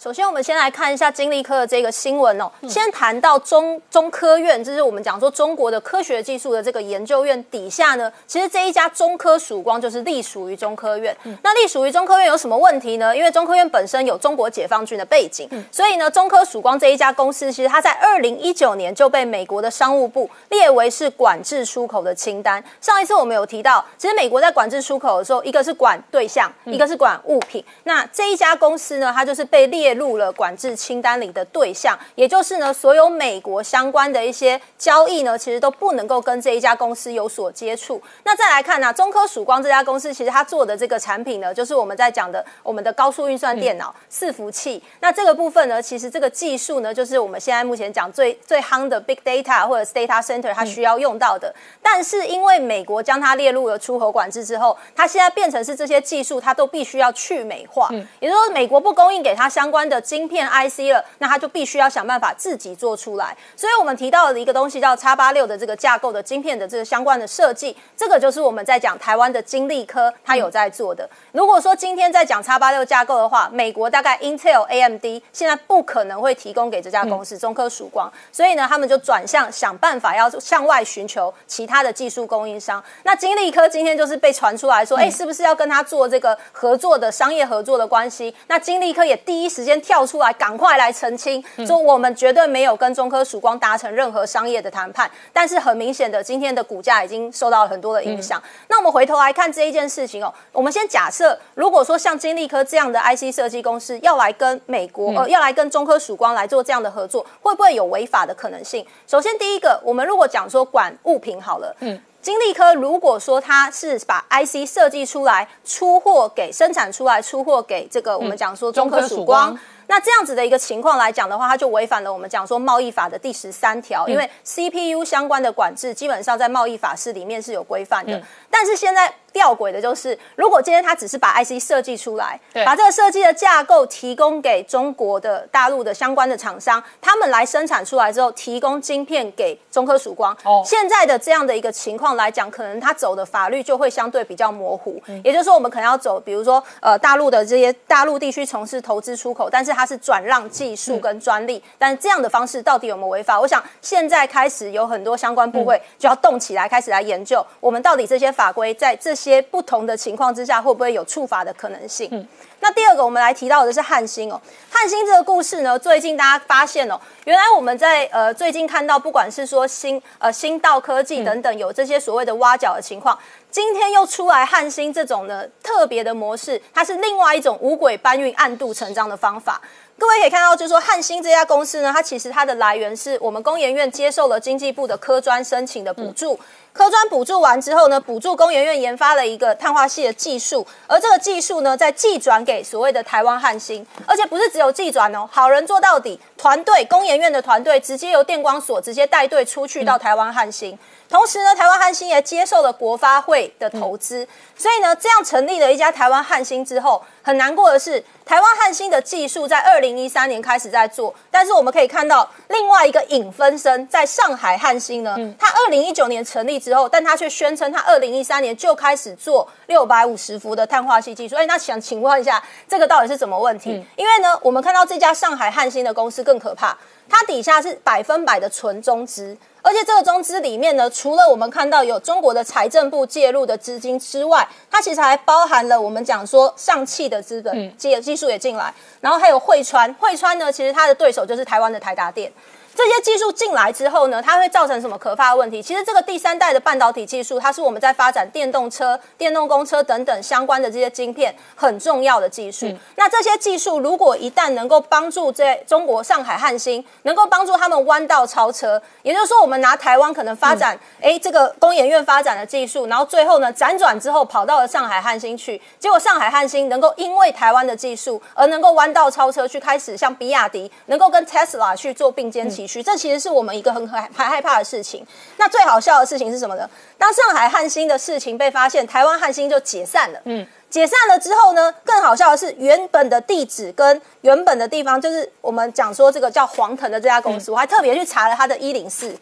首先，我们先来看一下金立科的这个新闻哦。先谈到中中科院，这是我们讲说中国的科学技术的这个研究院底下呢，其实这一家中科曙光就是隶属于中科院。那隶属于中科院有什么问题呢？因为中科院本身有中国解放军的背景，所以呢，中科曙光这一家公司，其实它在二零一九年就被美国的商务部列为是管制出口的清单。上一次我们有提到，其实美国在管制出口的时候，一个是管对象，一个是管物品。那这一家公司呢，它就是被列。列入了管制清单里的对象，也就是呢，所有美国相关的一些交易呢，其实都不能够跟这一家公司有所接触。那再来看呢，中科曙光这家公司，其实它做的这个产品呢，就是我们在讲的我们的高速运算电脑伺服器。那这个部分呢，其实这个技术呢，就是我们现在目前讲最最夯的 big data 或者 data center 它需要用到的。但是因为美国将它列入了出口管制之后，它现在变成是这些技术它都必须要去美化，也就是说美国不供应给它相关。关的晶片 IC 了，那它就必须要想办法自己做出来。所以我们提到的一个东西叫叉八六的这个架构的晶片的这个相关的设计，这个就是我们在讲台湾的金利科它有在做的。如果说今天在讲叉八六架构的话，美国大概 Intel、AMD 现在不可能会提供给这家公司中科曙光，所以呢，他们就转向想办法要向外寻求其他的技术供应商。那金利科今天就是被传出来说，哎，是不是要跟他做这个合作的商业合作的关系？那金利科也第一时先跳出来，赶快来澄清，说我们绝对没有跟中科曙光达成任何商业的谈判。但是很明显的，今天的股价已经受到了很多的影响。那我们回头来看这一件事情哦，我们先假设，如果说像金利科这样的 IC 设计公司要来跟美国呃要来跟中科曙光来做这样的合作，会不会有违法的可能性？首先第一个，我们如果讲说管物品好了，嗯。金利科如果说它是把 IC 设计出来出货给生产出来出货给这个我们讲说中科曙光，那这样子的一个情况来讲的话，它就违反了我们讲说贸易法的第十三条，因为 CPU 相关的管制基本上在贸易法是里面是有规范的，但是现在。吊诡的就是，如果今天他只是把 IC 设计出来，把这个设计的架构提供给中国的大陆的相关的厂商，他们来生产出来之后，提供晶片给中科曙光。哦，现在的这样的一个情况来讲，可能他走的法律就会相对比较模糊。也就是说，我们可能要走，比如说，呃，大陆的这些大陆地区从事投资出口，但是它是转让技术跟专利，但这样的方式到底有没有违法？我想现在开始有很多相关部位就要动起来，开始来研究，我们到底这些法规在这。些不同的情况之下，会不会有触法的可能性？那第二个，我们来提到的是汉芯哦。汉芯这个故事呢，最近大家发现哦，原来我们在呃最近看到，不管是说新呃新道科技等等，有这些所谓的挖角的情况，今天又出来汉芯这种呢特别的模式，它是另外一种五轨搬运、暗度成章的方法。各位可以看到，就是说汉芯这家公司呢，它其实它的来源是我们工研院接受了经济部的科专申请的补助。科专补助完之后呢，补助工研院研发了一个碳化系的技术，而这个技术呢，在寄转给所谓的台湾汉芯，而且不是只有寄转哦，好人做到底，团队工研院的团队直接由电光所直接带队出去到台湾汉芯。同时呢，台湾汉芯也接受了国发会的投资，所以呢，这样成立了一家台湾汉芯之后，很难过的是，台湾汉芯的技术在二零一三年开始在做，但是我们可以看到另外一个影分身，在上海汉芯呢，它二零一九年成立之之后，但他却宣称他二零一三年就开始做六百五十伏的碳化系技术。哎，那想请问一下，这个到底是什么问题？因为呢，我们看到这家上海汉芯的公司更可怕，它底下是百分百的纯中资。而且这个中资里面呢，除了我们看到有中国的财政部介入的资金之外，它其实还包含了我们讲说上汽的资本技技术也进来，然后还有汇川，汇川呢，其实它的对手就是台湾的台达电。这些技术进来之后呢，它会造成什么可怕的问题？其实这个第三代的半导体技术，它是我们在发展电动车、电动公车等等相关的这些晶片很重要的技术。那这些技术如果一旦能够帮助在中国上海汉芯，能够帮助他们弯道超车，也就是说，我们拿台湾可能发展哎这个工研院发展的技术，然后最后呢辗转之后跑到了上海汉芯去，结果上海汉芯能够因为台湾的技术而能够弯道超车，去开始像比亚迪能够跟 Tesla 去做并肩齐。这其实是我们一个很害害害怕的事情。那最好笑的事情是什么呢？当上海汉芯的事情被发现，台湾汉芯就解散了。嗯，解散了之后呢，更好笑的是，原本的地址跟原本的地方，就是我们讲说这个叫黄腾的这家公司，我还特别去查了它的一零四。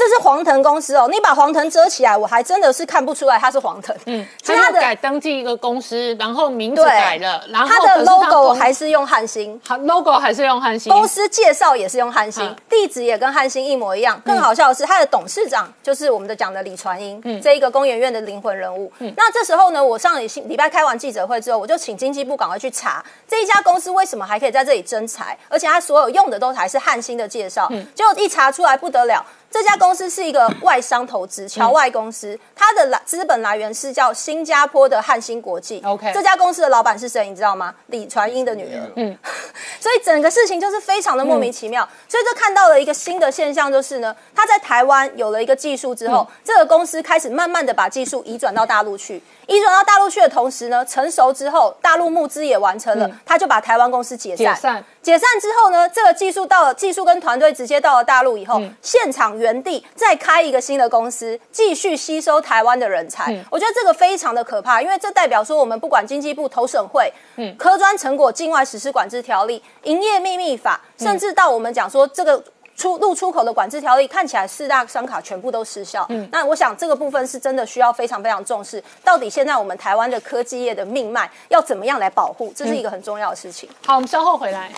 这是黄腾公司哦，你把黄腾遮起来，我还真的是看不出来它是黄腾。嗯，他的改登记一个公司，然后名字改了，然后它的 logo 还是用汉星，好 logo 还是用汉星，公司介绍也是用汉星，地址也跟汉星一模一样。更好笑的是，它的董事长就是我们的讲的李传英，这一个工研院的灵魂人物。那这时候呢，我上礼礼拜开完记者会之后，我就请经济部赶快去查这一家公司为什么还可以在这里征才，而且它所有用的都还是汉星的介绍，结果一查出来不得了。这家公司是一个外商投资侨外公司，它的来资本来源是叫新加坡的汉芯国际。OK，这家公司的老板是谁？你知道吗？李传英的女儿。嗯，所以整个事情就是非常的莫名其妙。所以就看到了一个新的现象，就是呢，他在台湾有了一个技术之后，这个公司开始慢慢的把技术移转到大陆去。移转到大陆去的同时呢，成熟之后，大陆募资也完成了，他就把台湾公司解散。解散之后呢，这个技术到了，技术跟团队直接到了大陆以后，现场原地再开一个新的公司，继续吸收台湾的人才。我觉得这个非常的可怕，因为这代表说我们不管经济部投审会、嗯，科专成果境外实施管制条例、营业秘密法，甚至到我们讲说这个。出入出口的管制条例看起来四大商卡全部都失效，嗯，那我想这个部分是真的需要非常非常重视。到底现在我们台湾的科技业的命脉要怎么样来保护，这是一个很重要的事情。好，我们稍后回来。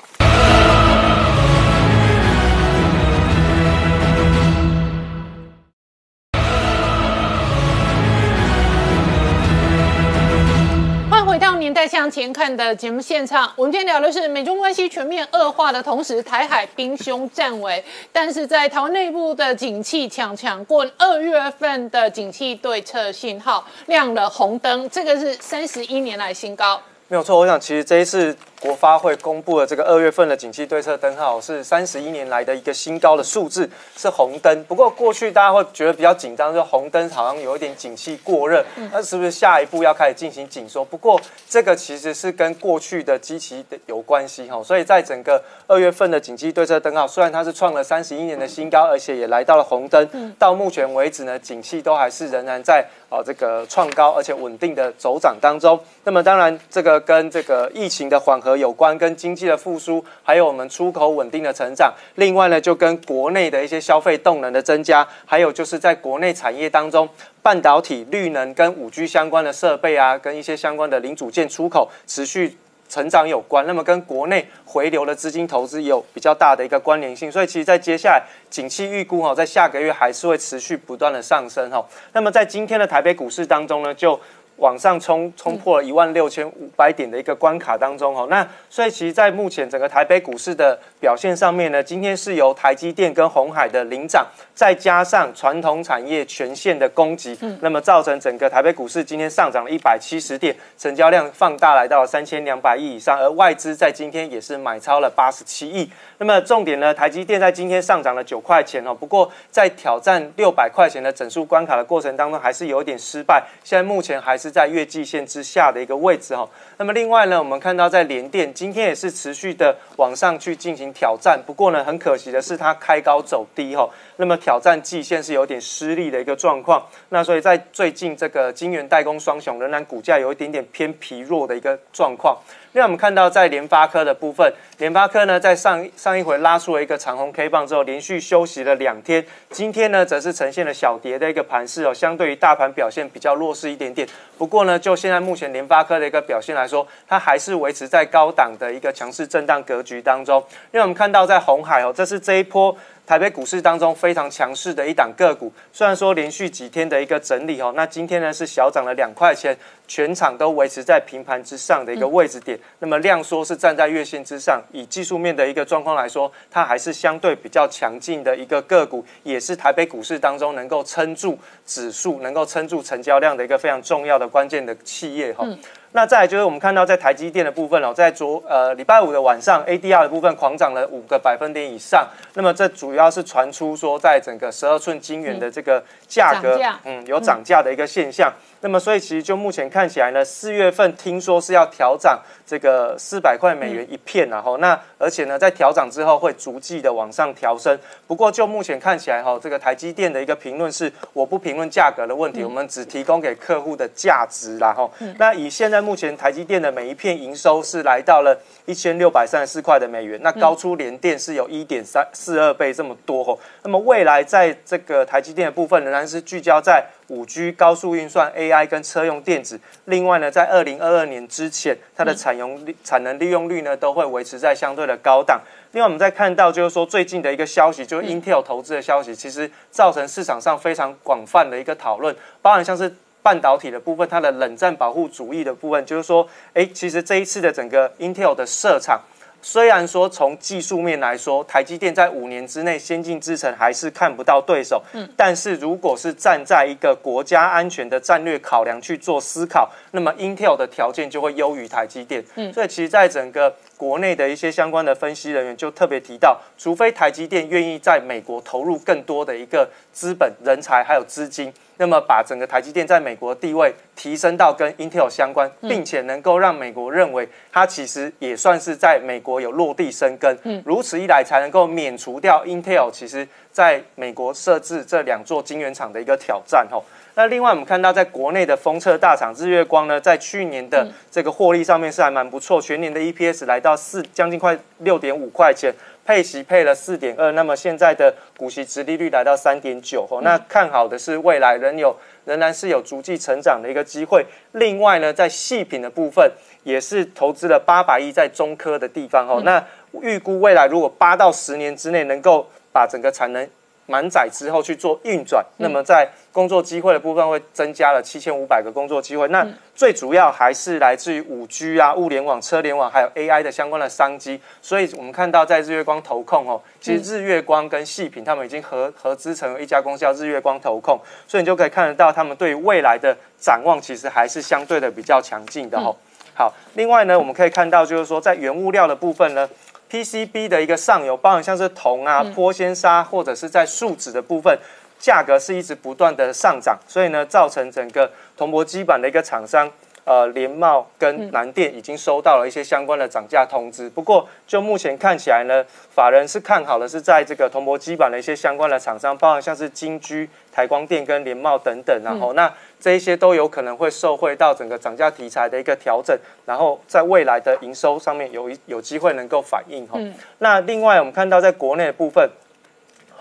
年代向前看的节目现场，我们今天聊的是美中关系全面恶化的同时，台海兵凶战危，但是在台湾内部的景气强强过二月份的景气对策信号亮了红灯，这个是三十一年来新高。没有错，我想其实这一次。国发会公布的这个二月份的景气对策灯号是三十一年来的一个新高的数字，是红灯。不过过去大家会觉得比较紧张，就红灯好像有一点景气过热，那是不是下一步要开始进行紧缩？不过这个其实是跟过去的基期的有关系哈。所以在整个二月份的景气对策灯号，虽然它是创了三十一年的新高，而且也来到了红灯，到目前为止呢，景气都还是仍然在啊这个创高而且稳定的走涨当中。那么当然这个跟这个疫情的缓和。有关跟经济的复苏，还有我们出口稳定的成长。另外呢，就跟国内的一些消费动能的增加，还有就是在国内产业当中，半导体、绿能跟五 G 相关的设备啊，跟一些相关的零组件出口持续成长有关。那么跟国内回流的资金投资有比较大的一个关联性。所以其实，在接下来景气预估哈，在下个月还是会持续不断的上升哈。那么在今天的台北股市当中呢，就往上冲，冲破了一万六千五百点的一个关卡当中哦，那所以其实，在目前整个台北股市的表现上面呢，今天是由台积电跟红海的领涨，再加上传统产业全线的攻击，那么造成整个台北股市今天上涨了一百七十点，成交量放大来到了三千两百亿以上，而外资在今天也是买超了八十七亿。那么重点呢，台积电在今天上涨了九块钱哦，不过在挑战六百块钱的整数关卡的过程当中，还是有点失败，现在目前还是。在月季线之下的一个位置哈，那么另外呢，我们看到在联电今天也是持续的往上去进行挑战，不过呢，很可惜的是它开高走低哈，那么挑战季线是有点失利的一个状况，那所以在最近这个晶圆代工双雄仍然股价有一点点偏疲弱的一个状况。另外我们看到在联发科的部分，联发科呢在上上一回拉出了一个长红 K 棒之后，连续休息了两天，今天呢则是呈现了小跌的一个盘势哦，相对于大盘表现比较弱势一点点。不过呢，就现在目前联发科的一个表现来说，它还是维持在高档的一个强势震荡格局当中。那我们看到在红海哦，这是这一波。台北股市当中非常强势的一档个股，虽然说连续几天的一个整理哦，那今天呢是小涨了两块钱，全场都维持在平盘之上的一个位置点。那么量缩是站在月线之上，以技术面的一个状况来说，它还是相对比较强劲的一个个股，也是台北股市当中能够撑住指数、能够撑住成交量的一个非常重要的关键的企业哈。那再来就是我们看到在台积电的部分哦，在昨呃礼拜五的晚上，ADR 的部分狂涨了五个百分点以上。那么这主要是传出说，在整个十二寸晶圆的这个价格，嗯，有涨价的一个现象。那么，所以其实就目前看起来呢，四月份听说是要调涨这个四百块美元一片，然后那而且呢，在调涨之后会逐季的往上调升。不过就目前看起来哈，这个台积电的一个评论是，我不评论价格的问题，我们只提供给客户的价值，然后那以现在目前台积电的每一片营收是来到了一千六百三十四块的美元，那高出联电是有一点三四二倍这么多吼。那么未来在这个台积电的部分仍然是聚焦在。五 G 高速运算、AI 跟车用电子，另外呢，在二零二二年之前，它的产用产能利用率呢都会维持在相对的高档。另外，我们再看到就是说最近的一个消息，就是 Intel 投资的消息，其实造成市场上非常广泛的一个讨论，包含像是半导体的部分，它的冷战保护主义的部分，就是说，哎，其实这一次的整个 Intel 的设厂。虽然说从技术面来说，台积电在五年之内先进制程还是看不到对手，嗯，但是如果是站在一个国家安全的战略考量去做思考，那么 Intel 的条件就会优于台积电，嗯，所以其实，在整个国内的一些相关的分析人员就特别提到，除非台积电愿意在美国投入更多的一个资本、人才还有资金。那么把整个台积电在美国地位提升到跟 Intel 相关，并且能够让美国认为它其实也算是在美国有落地生根。嗯，如此一来才能够免除掉 Intel 其实在美国设置这两座晶圆厂的一个挑战。吼，那另外我们看到在国内的封测大厂日月光呢，在去年的这个获利上面是还蛮不错，全年的 EPS 来到四将近快六点五块钱。配息配了四点二，那么现在的股息值利率来到三点九哦。那看好的是未来仍有仍然是有逐季成长的一个机会。另外呢，在细品的部分也是投资了八百亿在中科的地方哦。那预估未来如果八到十年之内能够把整个产能。满载之后去做运转，那么在工作机会的部分会增加了七千五百个工作机会。那最主要还是来自于五 G 啊、物联网、车联网，还有 AI 的相关的商机。所以我们看到在日月光投控哦，其实日月光跟细品他们已经合合资成为一家公司叫日月光投控，所以你就可以看得到他们对未来的展望其实还是相对的比较强劲的哦。好，另外呢，我们可以看到就是说在原物料的部分呢。PCB 的一个上游，包含像是铜啊、玻纤纱或者是在树脂的部分，价格是一直不断的上涨，所以呢，造成整个铜箔基板的一个厂商。呃，联茂跟南电已经收到了一些相关的涨价通知。不过，就目前看起来呢，法人是看好的是在这个铜箔基板的一些相关的厂商，包含像是金居、台光电跟联茂等等。然后，那这一些都有可能会受惠到整个涨价题材的一个调整，然后在未来的营收上面有一有机会能够反映哈。那另外，我们看到在国内的部分。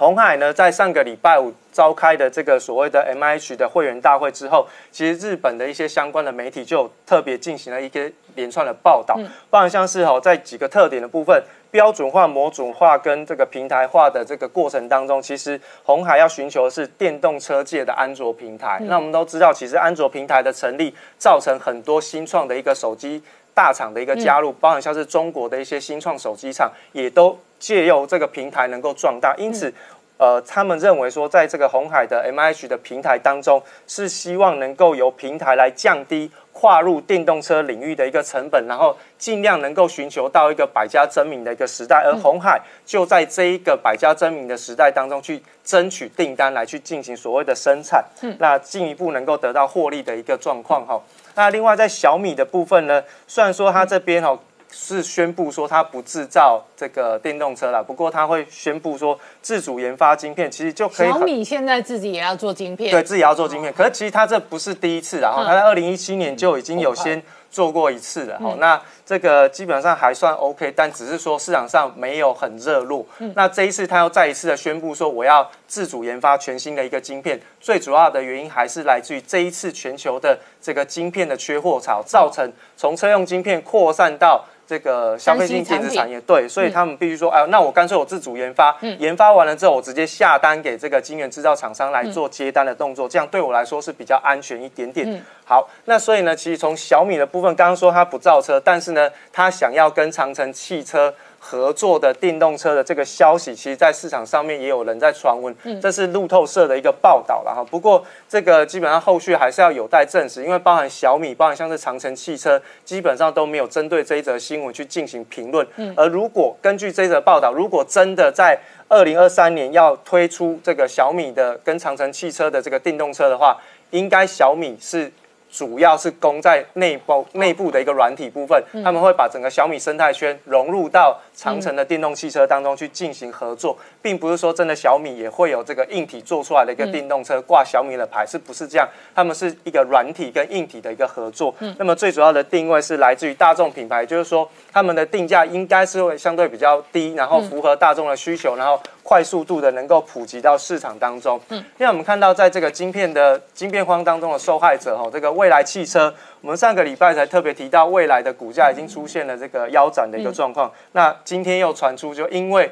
红海呢，在上个礼拜五召开的这个所谓的 M H 的会员大会之后，其实日本的一些相关的媒体就特别进行了一些连串的报道，包含像是哦，在几个特点的部分，标准化、模组化跟这个平台化的这个过程当中，其实红海要寻求的是电动车界的安卓平台。那我们都知道，其实安卓平台的成立，造成很多新创的一个手机大厂的一个加入，包含像是中国的一些新创手机厂，也都。借由这个平台能够壮大，因此，呃，他们认为说，在这个红海的 M H 的平台当中，是希望能够由平台来降低跨入电动车领域的一个成本，然后尽量能够寻求到一个百家争鸣的一个时代。而红海就在这一个百家争鸣的时代当中去争取订单，来去进行所谓的生产，那进一步能够得到获利的一个状况哈。那另外在小米的部分呢，虽然说它这边哦。是宣布说它不制造这个电动车了，不过它会宣布说自主研发晶片，其实就可以。小米现在自己也要做晶片，对自己要做晶片。可是其实它这不是第一次，然后它在二零一七年就已经有先做过一次的，好，那这个基本上还算 OK，但只是说市场上没有很热络。那这一次他又再一次的宣布说，我要自主研发全新的一个晶片，最主要的原因还是来自于这一次全球的这个晶片的缺货潮，造成从车用晶片扩散到。这个消费性电子产业，对，所以他们必须说，哎，那我干脆我自主研发，研发完了之后，我直接下单给这个晶圆制造厂商来做接单的动作，这样对我来说是比较安全一点点。好，那所以呢，其实从小米的部分，刚刚说它不造车，但是呢，它想要跟长城汽车。合作的电动车的这个消息，其实，在市场上面也有人在传闻，这是路透社的一个报道了哈。不过，这个基本上后续还是要有待证实，因为包含小米，包含像是长城汽车，基本上都没有针对这一则新闻去进行评论。而如果根据这则报道，如果真的在二零二三年要推出这个小米的跟长城汽车的这个电动车的话，应该小米是。主要是攻在内部内部的一个软体部分，他们会把整个小米生态圈融入到长城的电动汽车当中去进行合作，并不是说真的小米也会有这个硬体做出来的一个电动车挂小米的牌，是不是这样？他们是一个软体跟硬体的一个合作。那么最主要的定位是来自于大众品牌，就是说他们的定价应该是会相对比较低，然后符合大众的需求，然后。快速度的能够普及到市场当中，嗯，因为我们看到在这个晶片的晶片荒当中的受害者，哈，这个未来汽车，我们上个礼拜才特别提到，未来的股价已经出现了这个腰斩的一个状况。那今天又传出，就因为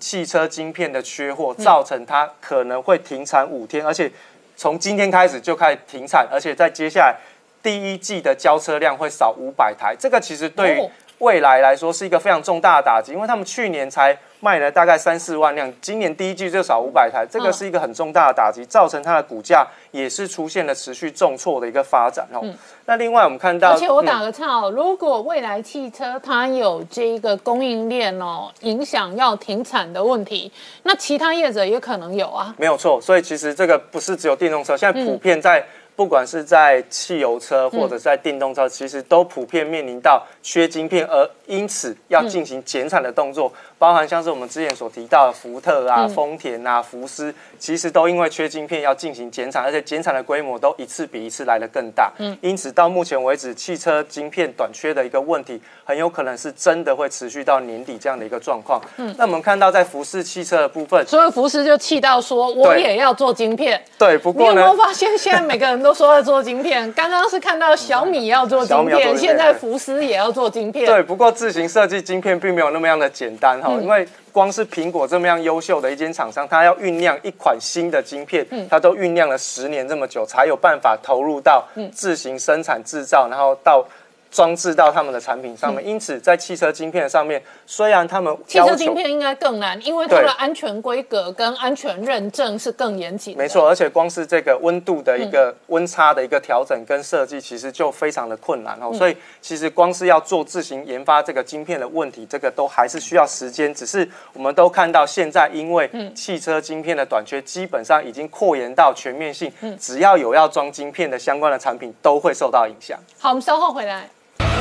汽车晶片的缺货，造成它可能会停产五天，而且从今天开始就开始停产，而且在接下来第一季的交车量会少五百台，这个其实对于未来来说是一个非常重大的打击，因为他们去年才。卖了大概三四万辆，今年第一季就少五百台，这个是一个很重大的打击，造成它的股价也是出现了持续重挫的一个发展哦。那另外我们看到，而且我打个岔哦，如果未来汽车它有这个供应链哦影响要停产的问题，那其他业者也可能有啊。没有错，所以其实这个不是只有电动车，现在普遍在。不管是在汽油车或者在电动车，其实都普遍面临到缺晶片，而因此要进行减产的动作。包含像是我们之前所提到的福特啊、丰田啊、福斯，其实都因为缺晶片要进行减产，而且减产的规模都一次比一次来的更大。嗯，因此到目前为止，汽车晶片短缺的一个问题，很有可能是真的会持续到年底这样的一个状况。嗯，那我们看到在福斯汽车的部分，所以福斯就气到说，我也要做晶片。对，不过你有没有发现现在每个人都？都说要做晶片，刚刚是看到小米要做晶片，现在福斯也要做晶片。对，不过自行设计晶片并没有那么样的简单哈，因为光是苹果这么样优秀的一间厂商，它要酝酿一款新的晶片，它都酝酿了十年这么久，才有办法投入到自行生产制造，然后到。装置到他们的产品上面，因此在汽车晶片上面，虽然他们汽车晶片应该更难，因为它的安全规格跟安全认证是更严谨。没错，而且光是这个温度的一个温差的一个调整跟设计，其实就非常的困难哦。所以其实光是要做自行研发这个晶片的问题，这个都还是需要时间。只是我们都看到现在，因为汽车晶片的短缺，基本上已经扩延到全面性，只要有要装晶片的相关的产品，都会受到影响。好，我们稍后回来。